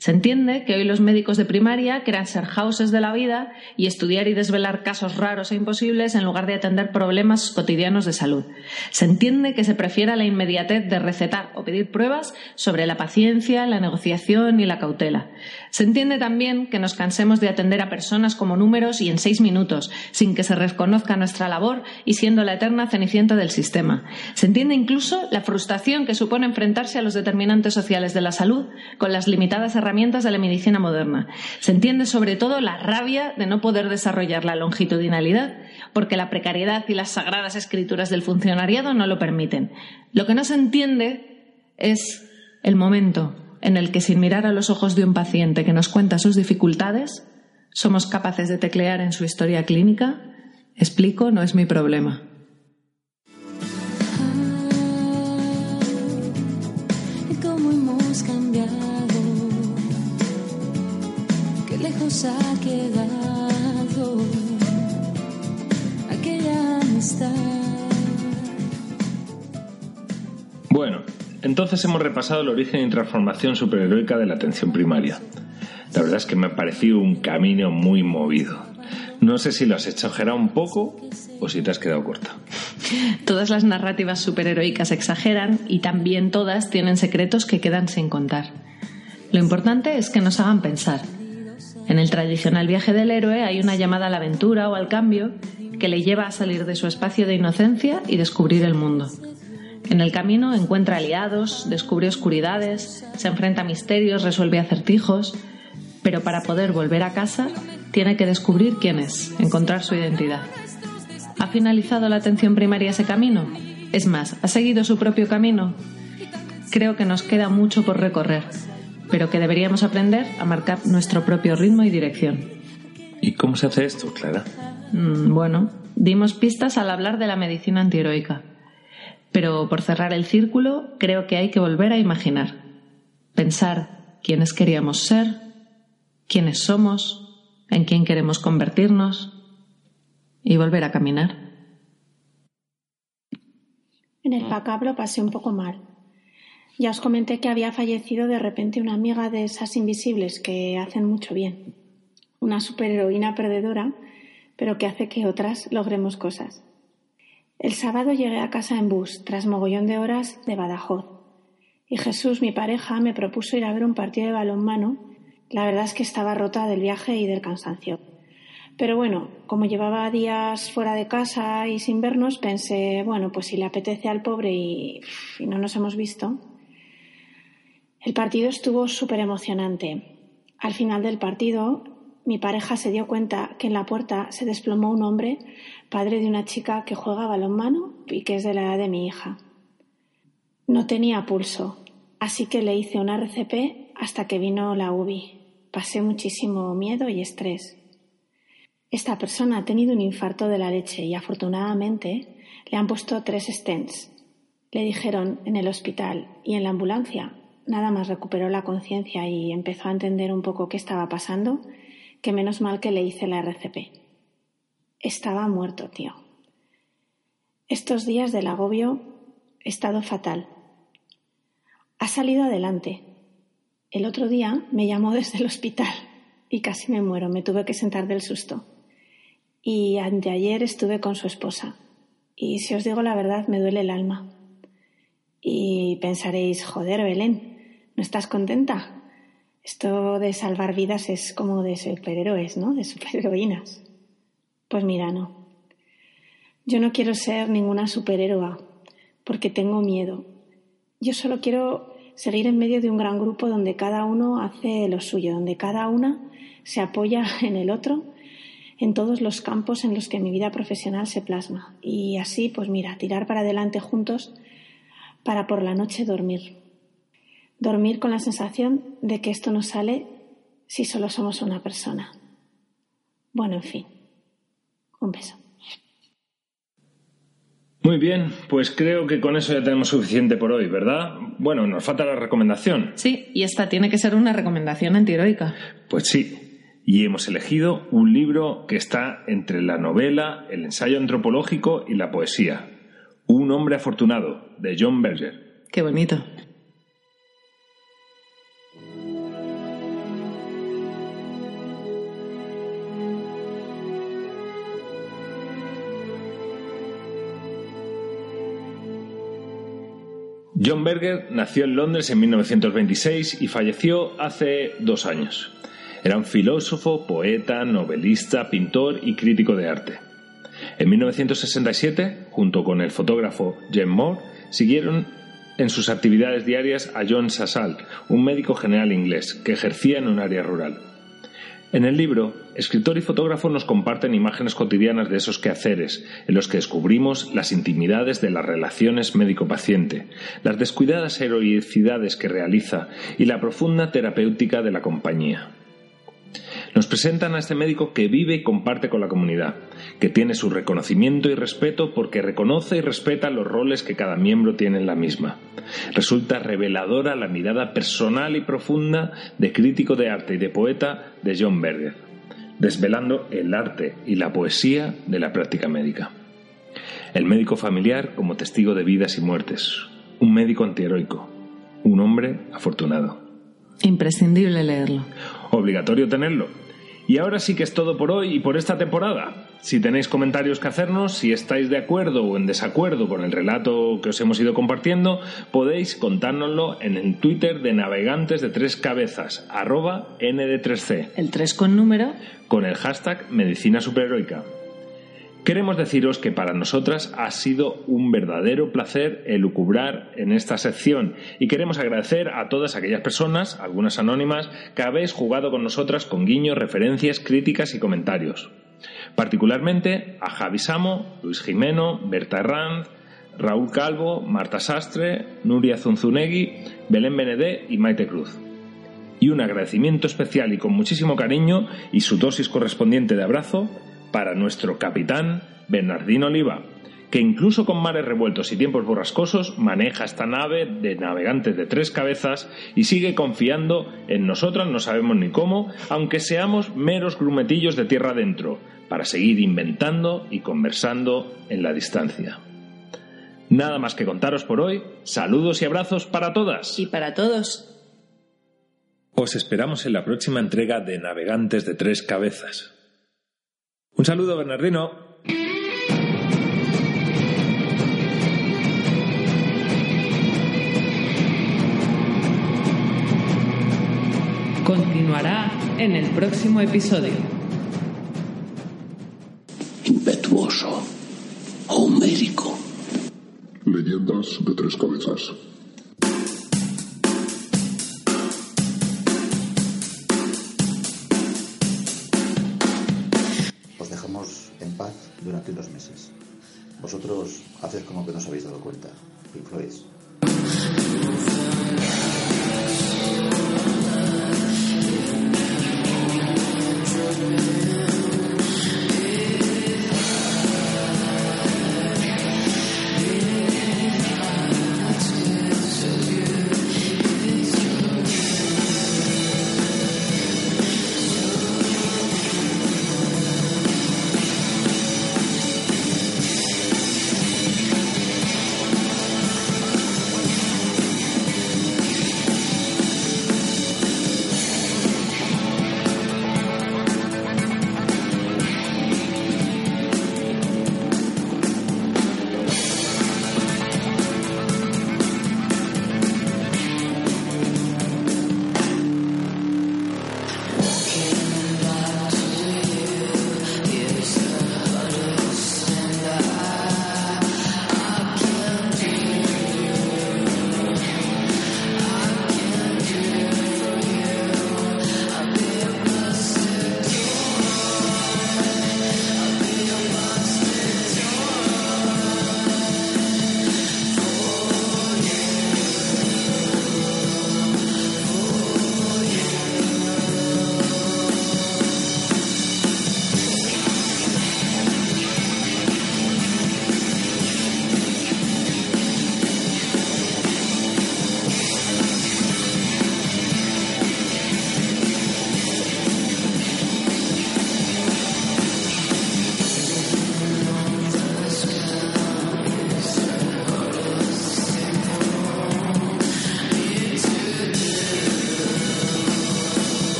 Se entiende que hoy los médicos de primaria quieran ser houses de la vida y estudiar y desvelar casos raros e imposibles en lugar de atender problemas cotidianos de salud. Se entiende que se prefiera la inmediatez de recetar o pedir pruebas sobre la paciencia, la negociación y la cautela. Se entiende también que nos cansemos de atender a personas como números y en seis minutos, sin que se reconozca nuestra labor y siendo la eterna cenicienta del sistema. Se entiende incluso la frustración que supone enfrentarse a los determinantes sociales de la salud con las limitadas herramientas de la medicina moderna. Se entiende sobre todo la rabia de no poder desarrollar la longitudinalidad, porque la precariedad y las sagradas escrituras del funcionariado no lo permiten. Lo que no se entiende es el momento en el que, sin mirar a los ojos de un paciente que nos cuenta sus dificultades, somos capaces de teclear en su historia clínica explico, no es mi problema. ¿Cómo hemos cambiado? lejos ha quedado aquella amistad. Bueno, entonces hemos repasado el origen y transformación superheroica de la atención primaria. La verdad es que me ha parecido un camino muy movido. No sé si lo has exagerado un poco o si te has quedado corta. Todas las narrativas superheroicas exageran y también todas tienen secretos que quedan sin contar. Lo importante es que nos hagan pensar en el tradicional viaje del héroe hay una llamada a la aventura o al cambio que le lleva a salir de su espacio de inocencia y descubrir el mundo. En el camino encuentra aliados, descubre oscuridades, se enfrenta a misterios, resuelve acertijos, pero para poder volver a casa tiene que descubrir quién es, encontrar su identidad. ¿Ha finalizado la atención primaria ese camino? Es más, ¿ha seguido su propio camino? Creo que nos queda mucho por recorrer, pero que deberíamos aprender a marcar nuestro propio ritmo y dirección. ¿Y cómo se hace esto, Clara? Mm, bueno, dimos pistas al hablar de la medicina antiheroica. Pero por cerrar el círculo, creo que hay que volver a imaginar. Pensar quiénes queríamos ser, quiénes somos, en quién queremos convertirnos y volver a caminar. En el Pacablo pasé un poco mal. Ya os comenté que había fallecido de repente una amiga de esas invisibles que hacen mucho bien. Una superheroína perdedora, pero que hace que otras logremos cosas. El sábado llegué a casa en bus, tras mogollón de horas de Badajoz. Y Jesús, mi pareja, me propuso ir a ver un partido de balonmano. La verdad es que estaba rota del viaje y del cansancio. Pero bueno, como llevaba días fuera de casa y sin vernos, pensé, bueno, pues si le apetece al pobre y, y no nos hemos visto. El partido estuvo súper emocionante. Al final del partido, mi pareja se dio cuenta que en la puerta se desplomó un hombre, padre de una chica que juega balonmano y que es de la edad de mi hija. No tenía pulso, así que le hice una RCP hasta que vino la UBI. Pasé muchísimo miedo y estrés. Esta persona ha tenido un infarto de la leche y afortunadamente le han puesto tres stents. Le dijeron en el hospital y en la ambulancia. Nada más recuperó la conciencia y empezó a entender un poco qué estaba pasando, que menos mal que le hice la RCP. Estaba muerto, tío. Estos días del agobio he estado fatal. Ha salido adelante. El otro día me llamó desde el hospital y casi me muero, me tuve que sentar del susto. Y anteayer estuve con su esposa. Y si os digo la verdad, me duele el alma. Y pensaréis, joder, Belén, ¿no estás contenta? Esto de salvar vidas es como de superhéroes, ¿no? De superheroínas. Pues mira, no. Yo no quiero ser ninguna superhéroa porque tengo miedo. Yo solo quiero seguir en medio de un gran grupo donde cada uno hace lo suyo, donde cada una se apoya en el otro en todos los campos en los que mi vida profesional se plasma. Y así, pues mira, tirar para adelante juntos para por la noche dormir. Dormir con la sensación de que esto no sale si solo somos una persona. Bueno, en fin. Un beso. Muy bien, pues creo que con eso ya tenemos suficiente por hoy, ¿verdad? Bueno, nos falta la recomendación. Sí, y esta tiene que ser una recomendación antiheroica. Pues sí, y hemos elegido un libro que está entre la novela, el ensayo antropológico y la poesía. Un hombre afortunado, de John Berger. Qué bonito. John Berger nació en Londres en 1926 y falleció hace dos años. Era un filósofo, poeta, novelista, pintor y crítico de arte. En 1967, junto con el fotógrafo Jem Moore, siguieron en sus actividades diarias a John Sassal, un médico general inglés que ejercía en un área rural. En el libro, escritor y fotógrafo nos comparten imágenes cotidianas de esos quehaceres, en los que descubrimos las intimidades de las relaciones médico-paciente, las descuidadas heroicidades que realiza y la profunda terapéutica de la compañía. Nos presentan a este médico que vive y comparte con la comunidad, que tiene su reconocimiento y respeto porque reconoce y respeta los roles que cada miembro tiene en la misma. Resulta reveladora la mirada personal y profunda de crítico de arte y de poeta de John Berger, desvelando el arte y la poesía de la práctica médica. El médico familiar como testigo de vidas y muertes, un médico antiheroico, un hombre afortunado. Imprescindible leerlo. Obligatorio tenerlo. Y ahora sí que es todo por hoy y por esta temporada. Si tenéis comentarios que hacernos, si estáis de acuerdo o en desacuerdo con el relato que os hemos ido compartiendo, podéis contárnoslo en el Twitter de Navegantes de Tres Cabezas, arroba ND3C. El 3 con número. Con el hashtag Medicina Superheroica. Queremos deciros que para nosotras ha sido un verdadero placer elucubrar en esta sección y queremos agradecer a todas aquellas personas, algunas anónimas, que habéis jugado con nosotras con guiños, referencias, críticas y comentarios. Particularmente a Javi Samo, Luis Jimeno, Berta Herranz, Raúl Calvo, Marta Sastre, Nuria Zunzunegui, Belén Benedé y Maite Cruz. Y un agradecimiento especial y con muchísimo cariño y su dosis correspondiente de abrazo para nuestro capitán Bernardino Oliva, que incluso con mares revueltos y tiempos borrascosos maneja esta nave de navegantes de tres cabezas y sigue confiando en nosotras, no sabemos ni cómo, aunque seamos meros grumetillos de tierra adentro, para seguir inventando y conversando en la distancia. Nada más que contaros por hoy. Saludos y abrazos para todas. Y para todos. Os esperamos en la próxima entrega de Navegantes de Tres Cabezas. Un saludo, Bernardino. Continuará en el próximo episodio. Impetuoso. Homérico. Leyendas de tres cabezas. Que no os habéis dado cuenta. Pink Floyd.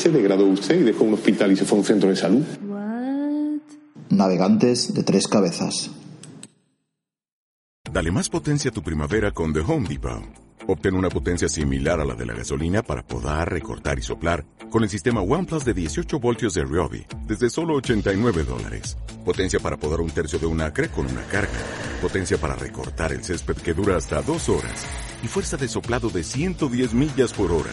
Se degradó usted y dejó un hospital y se fue a un centro de salud? Navegantes de tres cabezas. Dale más potencia a tu primavera con The Home Depot. Obtén una potencia similar a la de la gasolina para podar, recortar y soplar con el sistema OnePlus de 18 voltios de Ryobi desde solo 89 dólares. Potencia para podar un tercio de un acre con una carga. Potencia para recortar el césped que dura hasta dos horas. Y fuerza de soplado de 110 millas por hora.